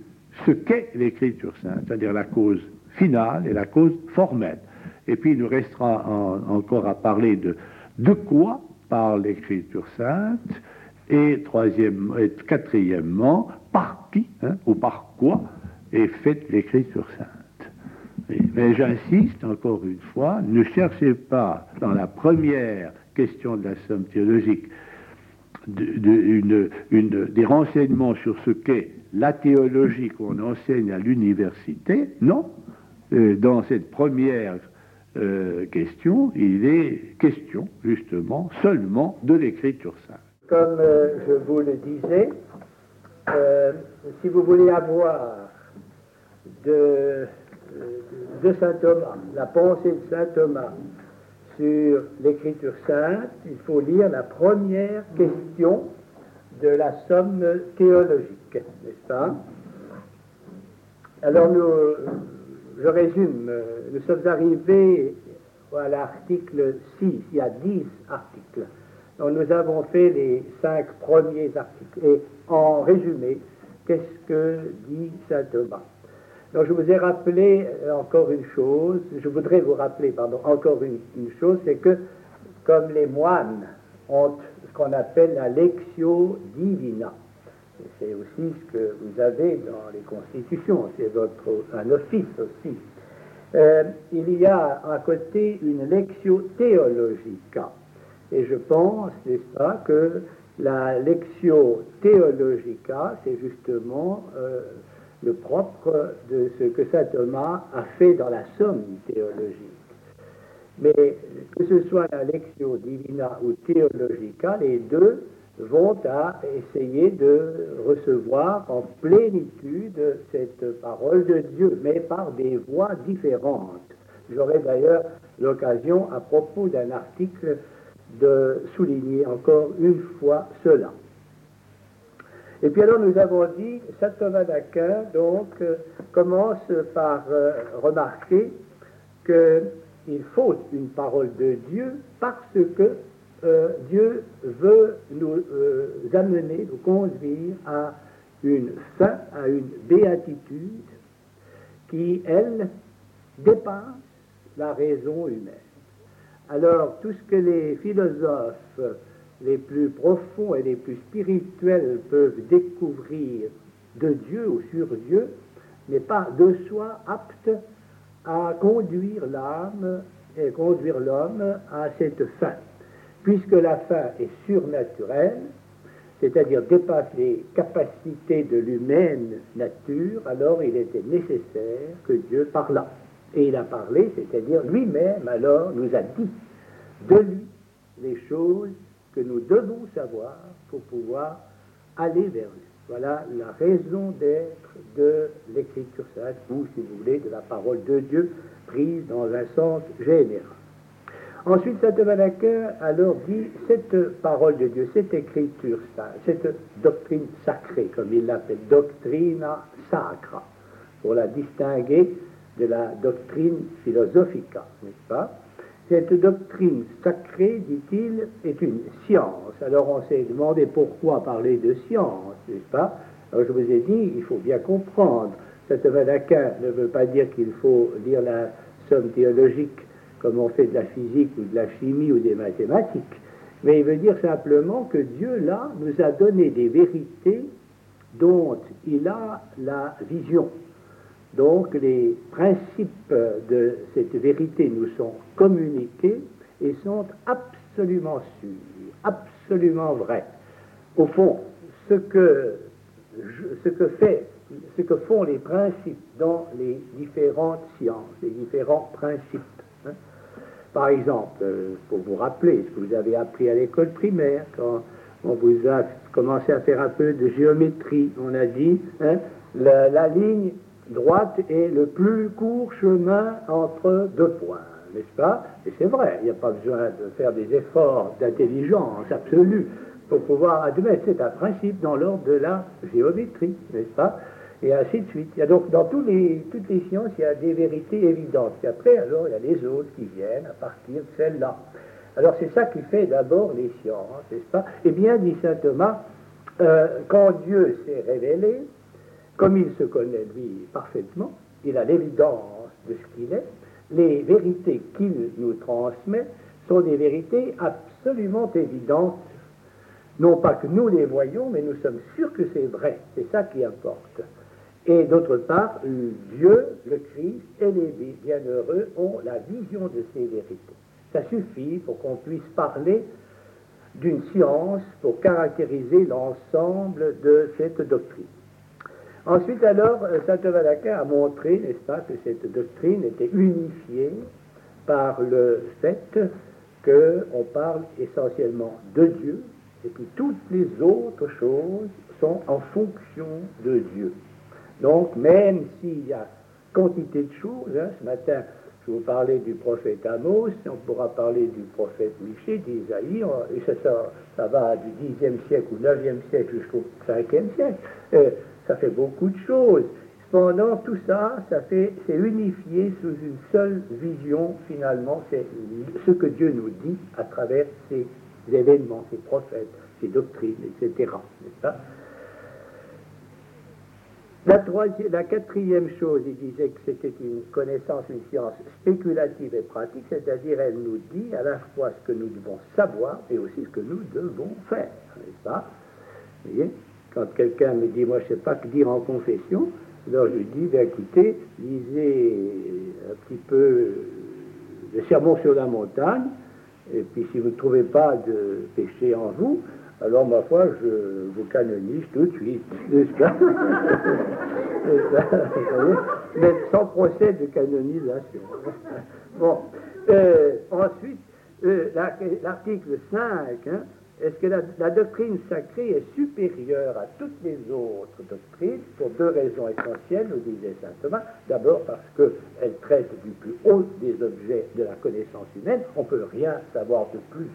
ce qu'est l'Écriture sainte, c'est-à-dire la cause finale et la cause formelle. Et puis, il nous restera encore à parler de de quoi par l'Écriture sainte, et, troisième, quatrièmement, par qui hein, ou par quoi est faite l'Écriture sainte. Mais j'insiste encore une fois, ne cherchez pas dans la première question de la somme théologique des renseignements sur ce qu'est la théologie qu'on enseigne à l'université. Non, euh, dans cette première euh, question, il est question justement seulement de l'écriture sainte. Comme euh, je vous le disais, si vous voulez avoir de, de Saint Thomas, la pensée de Saint Thomas sur l'écriture sainte, il faut lire la première question de la somme théologique, n'est-ce pas? Alors je résume, nous sommes arrivés à l'article 6, il y a 10 articles. Donc nous avons fait les cinq premiers articles. Et en résumé, qu'est-ce que dit saint Thomas? Donc je vous ai rappelé euh, encore une chose, je voudrais vous rappeler, pardon, encore une, chose, c'est que comme les moines ont ce qu'on appelle la lectio divina, c'est aussi ce que vous avez dans les constitutions, c'est un office aussi. Euh, il y a à côté une lectio théologica. Et je pense, n'est-ce pas, que la lectio théologica, c'est justement euh, le propre de ce que saint Thomas a fait dans la somme théologique. Mais que ce soit la lectio divina ou théologica, les deux vont à essayer de recevoir en plénitude cette parole de Dieu, mais par des voies différentes. J'aurai d'ailleurs l'occasion, à propos d'un article, de souligner encore une fois cela. Et puis alors nous avons dit, saint Thomas d'Aquin donc commence par euh, remarquer qu'il faut une parole de Dieu parce que euh, Dieu veut nous euh, amener, nous conduire à une fin, à une béatitude qui, elle, dépasse la raison humaine. Alors, tout ce que les philosophes les plus profonds et les plus spirituels peuvent découvrir de Dieu ou sur Dieu n'est pas de soi apte à conduire l'âme et conduire l'homme à cette fin. Puisque la fin est surnaturelle, c'est-à-dire dépasse les capacités de l'humaine nature, alors il était nécessaire que Dieu parlât. Et il a parlé, c'est-à-dire lui-même alors nous a dit de lui les choses que nous devons savoir pour pouvoir aller vers lui. Voilà la raison d'être de l'écriture sainte, ou si vous voulez, de la parole de Dieu prise dans un sens général. Ensuite, saint Malaquin alors dit cette parole de Dieu, cette écriture sainte, cette doctrine sacrée, comme il l'appelle, doctrina sacra, pour la distinguer de la doctrine philosophica, n'est-ce pas? Cette doctrine sacrée, dit-il, est une science. Alors on s'est demandé pourquoi parler de science, n'est-ce pas Alors je vous ai dit, il faut bien comprendre. Saint Malaquin ne veut pas dire qu'il faut lire la somme théologique comme on fait de la physique ou de la chimie ou des mathématiques, mais il veut dire simplement que Dieu, là, nous a donné des vérités dont il a la vision. Donc les principes de cette vérité nous sont communiqués et sont absolument sûrs, absolument vrais. Au fond, ce que, ce que, fait, ce que font les principes dans les différentes sciences, les différents principes, par exemple, pour vous rappeler ce que vous avez appris à l'école primaire, quand on vous a commencé à faire un peu de géométrie, on a dit hein, la, ligne droite est le plus court chemin entre deux points, n'est-ce pas? Et c'est vrai, il n'y a pas besoin de faire des efforts d'intelligence absolue pour pouvoir admettre, c'est un principe dans l'ordre de la géométrie, n'est-ce pas? Et ainsi de suite. Il y a donc dans toutes les sciences, il y a des vérités évidentes. Et après, alors, il y a les autres qui viennent à partir de celles-là. Alors c'est ça qui fait d'abord les sciences, n'est-ce pas? Eh bien, dit saint Thomas, euh, quand Dieu s'est révélé, comme il se connaît lui parfaitement, il a l'évidence de ce qu'il est, les vérités qu'il nous transmet sont des vérités absolument évidentes. Non pas que nous les voyons, mais nous sommes sûrs que c'est vrai. C'est ça qui importe. Et d'autre part, Dieu, le Christ et les bienheureux ont la vision de ces vérités. Ça suffit pour qu'on puisse parler d'une science pour caractériser l'ensemble de cette doctrine. Ensuite, alors, saint Valaquin a montré, n'est-ce pas, que cette doctrine était unifiée par le fait qu'on parle essentiellement de Dieu, et puis toutes les autres choses sont en fonction de Dieu. Donc, même s'il y a quantité de choses, hein, ce matin, je vous parlais du prophète Amos, on pourra parler du prophète Michée, d'Isaïe, et ça, ça, va du 10e siècle ou 9e siècle jusqu'au 5e siècle. Euh, ça fait beaucoup de choses. Cependant, tout ça, ça fait, c'est unifié sous une seule vision, finalement, c'est ce que Dieu nous dit à travers ces événements, ces prophètes, ces doctrines, etc. Pas? La, troisième, la quatrième chose, il disait que c'était une connaissance, une science spéculative et pratique, c'est-à-dire elle nous dit à la fois ce que nous devons savoir et aussi ce que nous devons faire, n'est-ce pas? Vous voyez? Quand quelqu'un me dit, moi je ne sais pas que dire en confession, alors je lui dis, ben, écoutez, lisez un petit peu le sermon sur la montagne, et puis si vous ne trouvez pas de péché en vous, alors ma foi, je vous canonise tout de suite, n'est-ce pas? Mais sans procès de canonisation. Bon, euh, ensuite, euh, l'article 5, hein, est-ce que la, doctrine sacrée est supérieure à toutes les autres doctrines pour deux raisons essentielles, nous disait saint Thomas. D'abord parce qu'elle traite du plus haut des objets de la connaissance humaine, on ne peut rien savoir de plus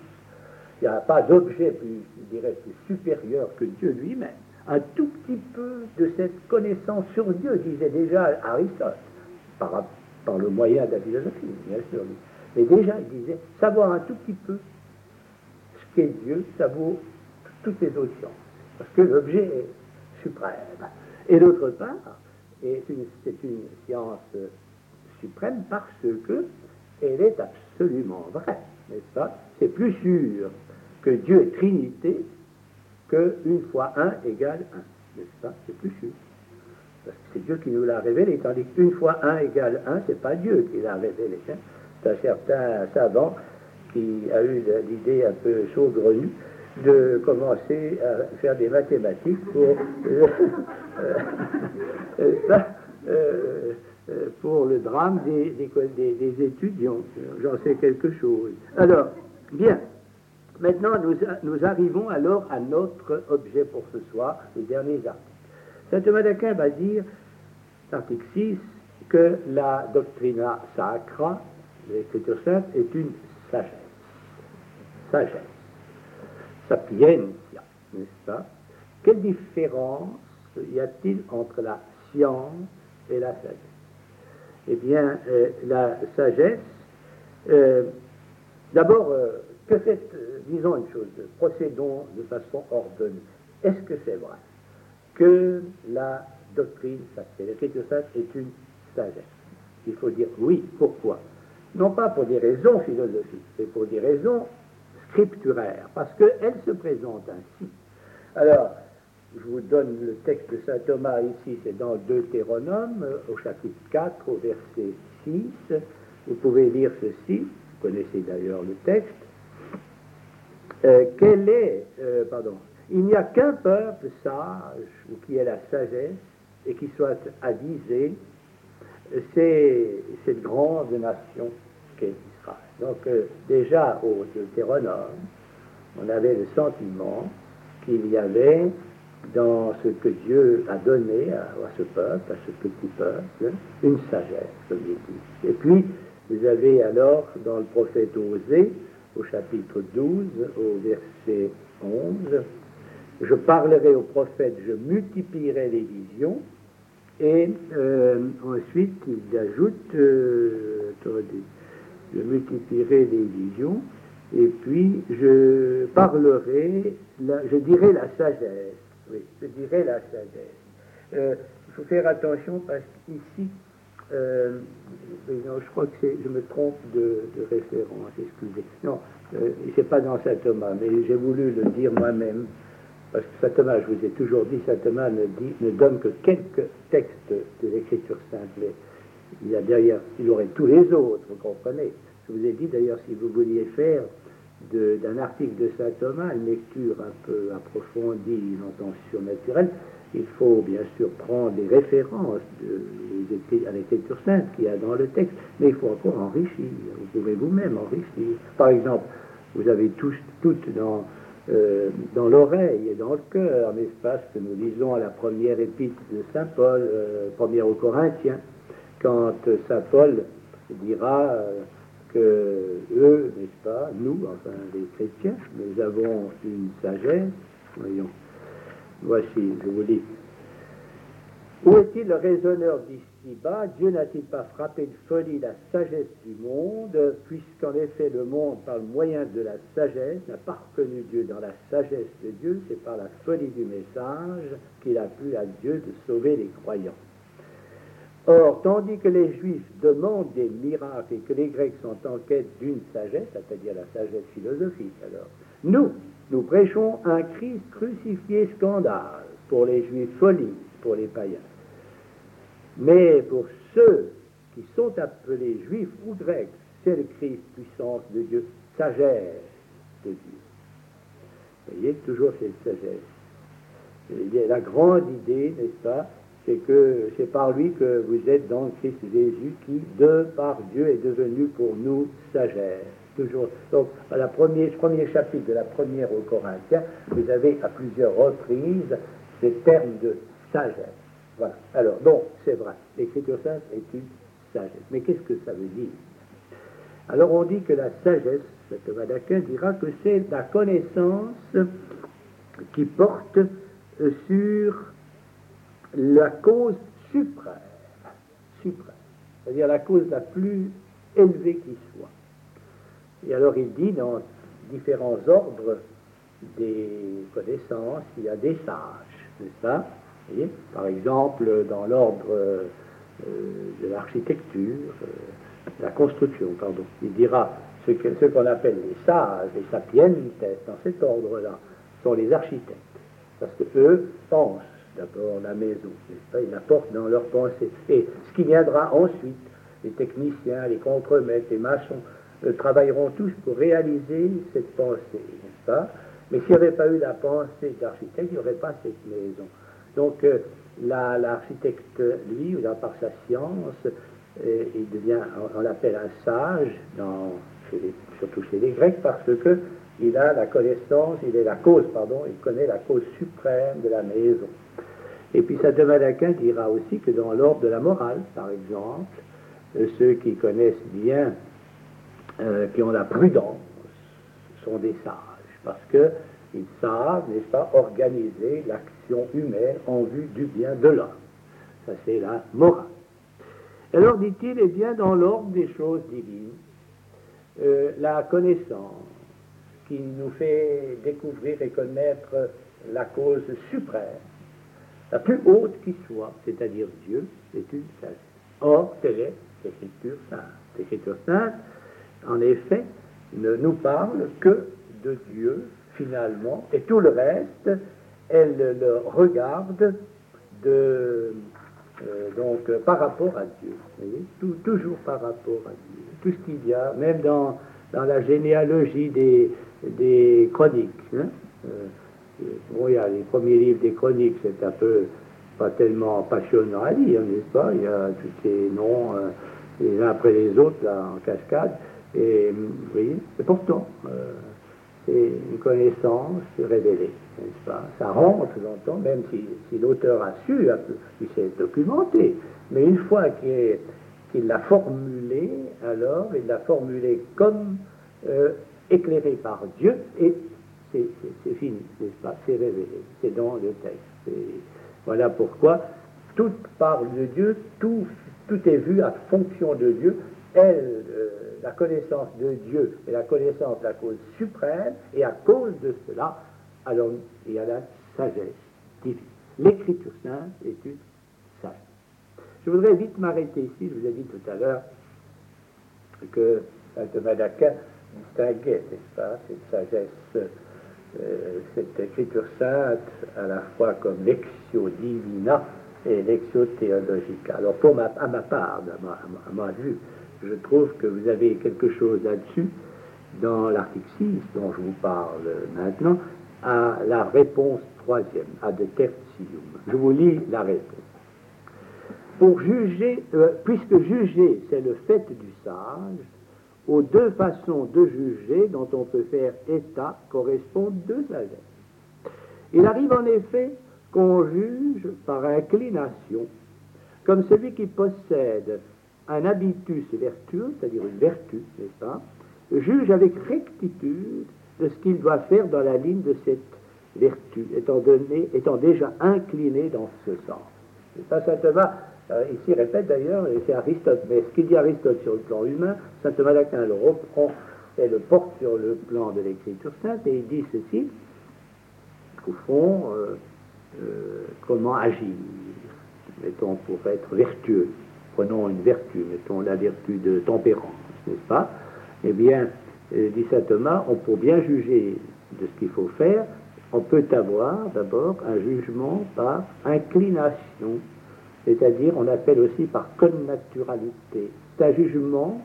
il n'y a pas d'objet plus, je dirais, plus supérieur que Dieu lui-même. Un tout petit peu de cette connaissance sur Dieu, disait déjà Aristote, par, par le moyen de la philosophie, bien sûr. Mais déjà, il disait, savoir un tout petit peu Dieu, ça vaut toutes les autres sciences, parce que l'objet est suprême. Et d'autre part, c'est une, science suprême parce que elle est absolument vraie, n'est-ce pas? C'est plus sûr que Dieu est Trinité que une fois un égale un, n'est-ce pas? C'est plus sûr. Parce que c'est Dieu qui nous l'a révélé, tandis qu'une fois un égale un, c'est pas Dieu qui l'a révélé. Hein. C'est un certain savant qui a eu l'idée un peu saugrenue de commencer à faire des mathématiques pour, euh, euh, euh, pour le drame des, des, étudiants. J'en sais quelque chose. Alors, bien. Maintenant, nous, nous, arrivons alors à notre objet pour ce soir, les derniers articles. Saint Thomas d'Aquin va dire, article 6, que la doctrina sacra, l'écriture sainte, est une sagesse. Sagesse. Sapientia, n'est-ce pas? Quelle différence y a-t-il entre la science et la sagesse? Eh bien, euh, la sagesse, euh, d'abord, euh, que fait, disons une chose, procédons de façon ordonnée. Est-ce que c'est vrai que la doctrine sacrée, l'écriture sainte, est une sagesse? Il faut dire oui. Pourquoi? Non pas pour des raisons philosophiques, mais pour des raisons scripturaire, parce qu'elle se présente ainsi. Alors, je vous donne le texte de saint Thomas ici, c'est dans Deutéronome, au chapitre 4, au verset 6. Vous pouvez lire ceci, vous connaissez d'ailleurs le texte. Euh, quel est, euh, pardon, il n'y a qu'un peuple sage, ou qui ait la sagesse, et qui soit avisé, c'est cette grande nation qu'est donc euh, déjà au Deutéronome, on avait le sentiment qu'il y avait dans ce que Dieu a donné à, ce peuple, à ce petit peuple, une sagesse, comme il dit. Et puis, vous avez alors dans le prophète Osée, au chapitre 12, au verset 11, je parlerai au prophète, je multiplierai les visions, et euh, ensuite il ajoute, euh, je multiplierai les visions, et puis je parlerai, je dirai la sagesse. Oui, je dirai la sagesse. Euh, il faut faire attention parce qu'ici, euh, non, je crois que je me trompe de, référence, excusez. Non, euh, c'est pas dans saint Thomas, mais j'ai voulu le dire moi-même, parce que saint Thomas, je vous ai toujours dit, saint Thomas ne donne que quelques textes de l'écriture sainte, il y a derrière, il aurait tous les autres, vous comprenez. Je vous ai dit d'ailleurs, si vous vouliez faire d'un article de saint Thomas une lecture un peu approfondie, une intention naturelle, il faut bien sûr prendre des références à l'écriture sainte qu'il y a dans le texte, mais il faut encore enrichir. Vous pouvez vous-même enrichir. Par exemple, vous avez tous, toutes dans, euh, l'oreille et dans le cœur, n'est-ce pas, ce que nous lisons à la première épître de Saint Paul, euh, première aux Corinthiens quand saint Paul dira euh, que eux, n'est-ce pas, nous, enfin les chrétiens, nous avons une sagesse, voyons, voici, je vous dis, où est-il le raisonneur d'ici-bas? Dieu n'a-t-il pas frappé de folie la sagesse du monde, puisqu'en effet le monde, par le moyen de la sagesse, n'a pas reconnu Dieu dans la sagesse de Dieu, c'est par la folie du message qu'il a plu à Dieu de sauver les croyants. Or, tandis que les Juifs demandent des miracles et que les Grecs sont en quête d'une sagesse, c'est-à-dire la sagesse philosophique, alors, nous, nous prêchons un Christ crucifié scandale, pour les Juifs folie, pour les païens. Mais pour ceux qui sont appelés Juifs ou Grecs, c'est le Christ puissance de Dieu, sagesse de Dieu. Vous voyez, toujours cette sagesse. La grande idée, n'est-ce pas, c'est que c'est par lui que vous êtes dans Christ Jésus qui, de par Dieu, est devenu pour nous sagesse. Toujours. Donc, à la première, premier chapitre de la première au Corinthiens, vous avez à plusieurs reprises ces termes de sagesse. Voilà. Alors, donc, c'est vrai, l'Écriture sainte est une sagesse. Mais qu'est-ce que ça veut dire? Alors, on dit que la sagesse, Thomas d'Aquin dira que c'est la connaissance qui porte sur la cause suprême, c'est-à-dire la cause la plus élevée qui soit. Et alors il dit dans différents ordres des connaissances, il y a des sages, n'est-ce pas? Par exemple, dans l'ordre euh, de l'architecture, euh, la construction, pardon. Il dira ce qu'on appelle les sages, les sapientes, dans cet ordre-là, sont les architectes. Parce que eux pensent d'abord la maison, Ils apportent dans leur pensée. Et ce qui viendra ensuite, les techniciens, les contremaîtres, les maçons, euh, travailleront tous pour réaliser cette pensée, n'est-ce pas Mais s'il n'y avait pas eu la pensée d'architecte, il n'y aurait pas cette maison. Donc, euh, l'architecte, lui, par sa science, euh, il devient, on, l'appelle un sage, dans, surtout chez les Grecs, parce que il a la connaissance, il est la cause, pardon, il connaît la cause suprême de la maison. Et puis d'Aquin dira aussi que dans l'ordre de la morale, par exemple, euh, ceux qui connaissent bien, euh, qui ont la prudence, sont des sages, parce qu'ils savent, n'est-ce pas, organiser l'action humaine en vue du bien de l'homme. Ça, c'est la morale. Alors, dit-il, eh bien, dans l'ordre des choses divines, euh, la connaissance qui nous fait découvrir et connaître la cause suprême, la plus haute qui soit, c'est-à-dire Dieu, c'est une sagesse. Or, telle est l'Écriture sainte. L'Écriture sainte, en effet, ne nous parle que de Dieu, finalement, et tout le reste, elle le regarde de, euh, donc, par rapport à Dieu. Tout, toujours par rapport à Dieu. Tout ce qu'il y a, même dans, dans la généalogie des, des chroniques. Hein. Euh, bon, il y a les premiers livres des chroniques, c'est un peu pas tellement passionnant à lire, n'est-ce pas? Il y a tous ces noms, euh, les uns après les autres, là, en cascade. Et vous voyez, et pourtant, euh, c'est une connaissance révélée, n'est-ce pas? Ça rentre le même si, si l'auteur a su, il s'est documenté. Mais une fois qu'il l'a formulé, alors il l'a formulé comme éclairé par Dieu, et c'est fini, n'est-ce pas? C'est révélé, c'est dans le texte. voilà pourquoi tout parle de Dieu, tout, est vu à fonction de Dieu. Elle, euh, la connaissance de Dieu et la connaissance de la cause suprême, et à cause de cela, alors il y a la sagesse divine. L'écriture sainte est une sagesse. Je voudrais vite m'arrêter ici, je vous ai dit tout à l'heure que Saint Thomas d'Aquin distinguait, n'est-ce pas, cette sagesse, euh, cette écriture sainte, à la fois comme lexio divina et lexio théologica. Alors, à ma part, à ma, vue, je trouve que vous avez quelque chose là-dessus dans l'article 6 dont je vous parle maintenant, à la réponse troisième, à de tertium. Je vous lis la réponse. Pour juger, euh, puisque juger, c'est le fait du sage, aux deux façons de juger dont on peut faire état correspondent deux sagesse. Il arrive en effet qu'on juge par inclination, comme celui qui possède un habitus vertueux, c'est-à-dire une vertu, n'est-ce pas, juge avec rectitude de ce qu'il doit faire dans la ligne de cette vertu, étant, donné, étant déjà incliné dans ce sens. Pas simplement euh, ici répète d'ailleurs, et c'est Aristote, mais ce qu'il dit Aristote sur le plan humain, saint Thomas d'Aquin le reprend et le porte sur le plan de l'écriture sainte, et il dit ceci, qu'au fond, euh, euh, comment agir, mettons, pour être vertueux, prenons une vertu, mettons la vertu de tempérance, n'est-ce pas? Eh bien, dit saint Thomas, on peut bien juger de ce qu'il faut faire, on peut avoir d'abord un jugement par inclination c'est-à-dire on appelle aussi par connaturalité. C'est un jugement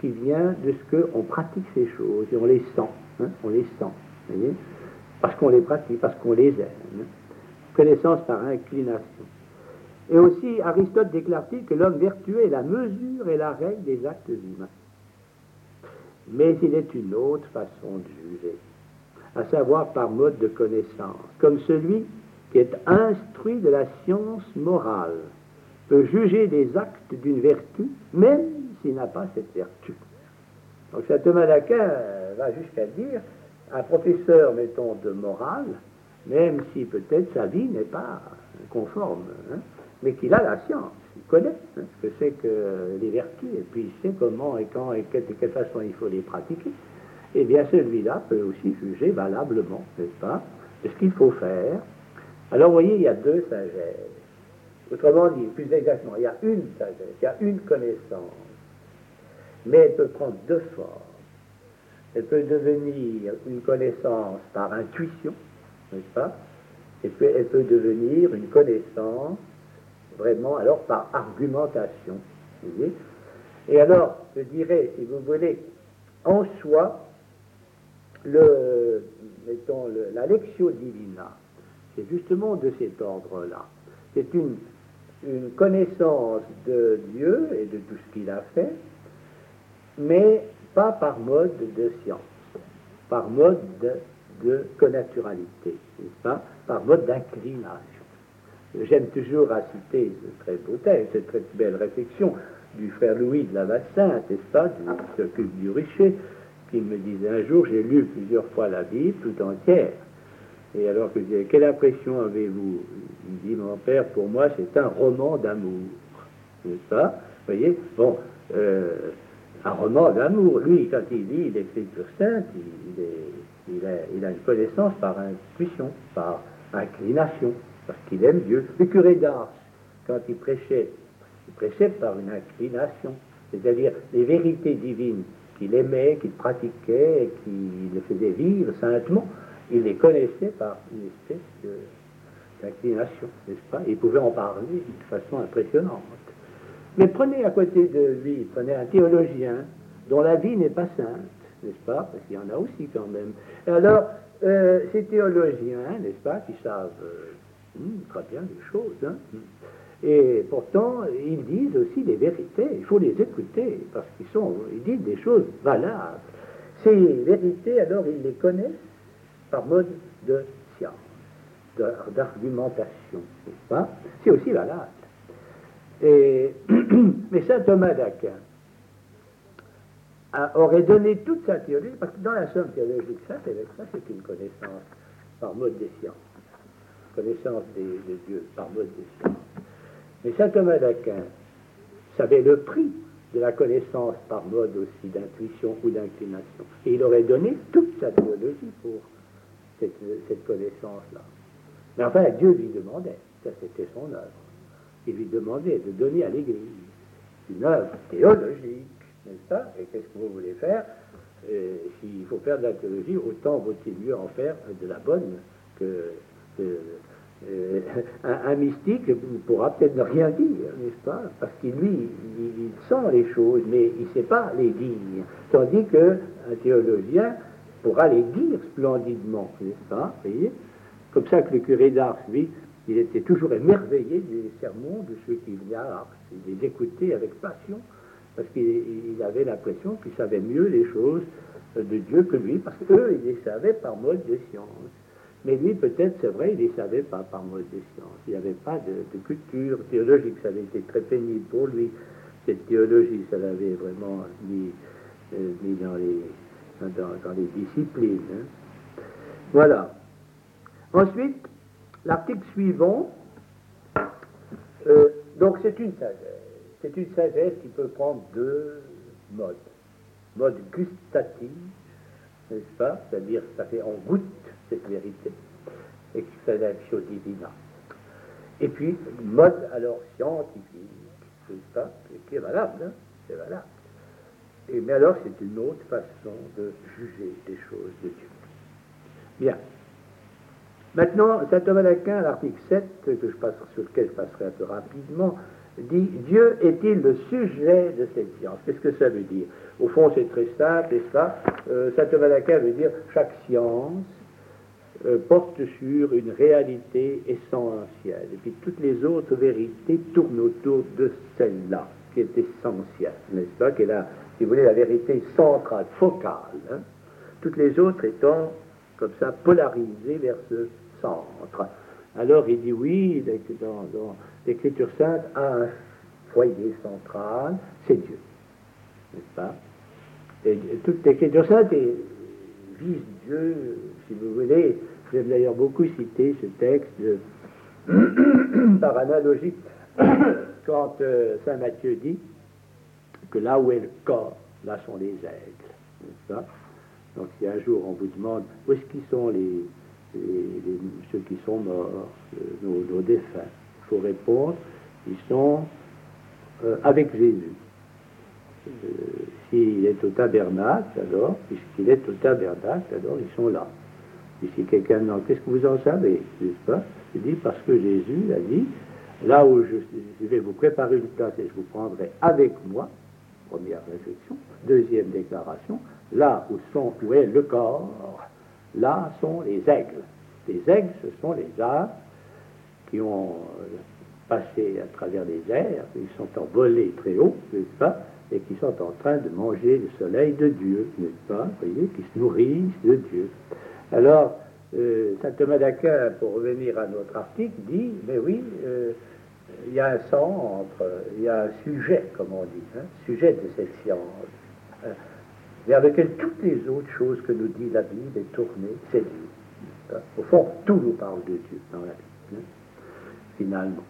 qui vient de ce qu'on pratique ces choses et on les sent, hein, on les sent, parce qu'on les pratique, parce qu'on les aime. Hein. Connaissance par inclination. Et aussi, Aristote déclare-t-il que l'homme vertueux est la mesure et la règle des actes humains. Mais il est une autre façon de juger, à savoir par mode de connaissance, comme celui qui est instruit de la science morale juger des actes d'une vertu, même s'il n'a pas cette vertu. Donc saint Thomas d'Aquin va jusqu'à dire, un professeur, mettons, de morale, même si peut-être sa vie n'est pas conforme, hein, mais qu'il a la science, il connaît hein, ce que c'est que les vertus, et puis il sait comment et quand et de quelle façon il faut les pratiquer, eh bien celui-là peut aussi juger valablement, n'est-ce pas, ce qu'il faut faire Alors vous voyez, il y a deux sagesses. Autrement dit, plus exactement, il y a une sagesse, il y a une connaissance, mais elle peut prendre deux formes. Elle peut devenir une connaissance par intuition, n'est-ce pas? Et puis elle peut devenir une connaissance vraiment alors par argumentation. Et alors, je dirais, si vous voulez, en soi, le, mettons, la lectio divina, c'est justement de cet ordre-là. C'est une, une connaissance de Dieu et de tout ce qu'il a fait, mais pas par mode de science, par mode de connaturalité, pas, par mode d'inclination. J'aime toujours à citer ce très beau texte, cette très belle réflexion du frère Louis de la Lavassin, n'est-ce pas, qui s'occupe du Richer, qui me disait un jour, j'ai lu plusieurs fois la Bible tout entière. Et alors que je disais, quelle impression avez-vous? Il dit, mon père, pour moi, c'est un roman d'amour. N'est-ce pas? Vous voyez? Bon, euh, un roman d'amour. Lui, quand il lit l'Écriture sainte, il est il a, une connaissance par intuition, par inclination, parce qu'il aime Dieu. Le curé d'Ars, quand il prêchait, il prêchait par une inclination, c'est-à-dire les vérités divines qu'il aimait, qu'il pratiquait, qu'il faisait vivre saintement, il les connaissait par une espèce d'inclination, n'est-ce pas? Il pouvait en parler d'une façon impressionnante. Mais prenez à côté de lui, prenez un théologien dont la vie n'est pas sainte n'est-ce pas? Parce qu'il y en a aussi quand même. Alors, euh, ces théologiens, n'est-ce pas, qui savent euh, hmm, très bien les choses, hein, et pourtant, ils disent aussi des vérités, il faut les écouter, parce qu'ils sont, ils disent des choses valables. Ces vérités, alors, ils les connaissent? Par mode de science, d'argumentation, n'est-ce pas? C'est aussi valable. Et, mais saint Thomas d'Aquin, aurait donné toute sa théologie, parce que dans la somme théologique, ça, c'est une connaissance par mode des sciences, connaissance des, de Dieu par mode des sciences. Mais saint Thomas d'Aquin savait le prix de la connaissance par mode aussi d'intuition ou d'inclination. Et il aurait donné toute sa théologie pour cette, connaissance-là. Mais enfin, Dieu lui demandait, ça c'était son œuvre, il lui demandait de donner à l'Église une œuvre théologique n'est-ce pas? Et qu'est-ce que vous voulez faire? Euh, S'il faut faire de la théologie, autant vaut-il mieux en faire de la bonne que. Euh, un, mystique pourra peut-être ne rien dire, n'est-ce pas? Parce qu'il lui, il, sent les choses, mais il ne sait pas les dire. Tandis qu'un théologien pourra les dire splendidement, n'est-ce pas voyez? Comme ça que le curé d'Ars, lui, il était toujours émerveillé des sermons de ceux qui venaient à Ars. Il les écoutait avec passion parce qu'il avait l'impression qu'il savait mieux les choses de Dieu que lui, parce qu'eux, ils les savaient par mode de science. Mais lui, peut-être, c'est vrai, il ne les savait pas par mode de science. Il avait pas de, culture théologique. Ça avait été très pénible pour lui. Cette théologie, ça l'avait vraiment mis, euh, dans, les, dans, les disciplines. Hein. Voilà. Ensuite, l'article suivant, euh, donc c'est une sagesse. C'est une sagesse qui peut prendre deux modes. Mode gustatif, n'est-ce pas? C'est-à-dire, ça fait on goûte cette vérité, et qui fait divina. Et puis, mode alors scientifique, n'est-ce pas? Qui est valable, hein c'est valable. Mais alors, c'est une autre façon de juger des choses de Dieu. Bien. Maintenant, saint Thomas d'Aquin, l'article 7, que je passe, sur lequel je passerai un peu rapidement, dit Dieu est-il le sujet de cette science? Qu'est-ce que ça veut dire? Au fond, c'est très simple, ça euh, Saint Thomas d'Aquin veut dire chaque science euh, porte sur une réalité essentielle. Et puis toutes les autres vérités tournent autour de celle-là, qui est essentielle, n'est-ce pas? Si vous voulez, la vérité centrale, focale. Hein. toutes les autres étant comme ça polarisées vers ce centre. Alors il dit oui, dans, l'Écriture sainte a un foyer central, c'est Dieu. N'est-ce pas? Et toute l'Écriture sainte vise Dieu, si vous voulez. J'aime d'ailleurs beaucoup citer ce texte par analogie quand euh, Saint Matthieu dit que là où est le corps, là sont les aigles. Donc si un jour on vous demande où est-ce qu'ils sont les ceux qui sont morts, nos, défunts? Il faut répondre, ils sont avec Jésus. S'il est au tabernacle, alors, puisqu'il est au tabernacle, alors ils sont là. Et si quelqu'un demande, qu'est-ce que vous en savez, n'est-ce pas? Je dis parce que Jésus a dit, là où je, vais vous préparer une place et je vous prendrai avec moi, première réflexion. Deuxième déclaration, là où, sont, où est le corps, là sont les aigles. Les aigles, ce sont les âmes qui ont passé à travers les airs, ils sont envolés très haut, n'est-ce pas et qui sont en train de manger le soleil de Dieu, n'est-ce pas Vous voyez, qui se nourrissent de Dieu. Alors, euh, saint Thomas d'Aquin, pour revenir à notre article, dit, mais oui, euh, il y a un sang entre, il y a un sujet, comme on dit, hein, sujet de cette science, vers lequel toutes les autres choses que nous dit la Bible est tournée, c'est Dieu. Au fond, tout nous parle de Dieu dans la Bible, hein, finalement.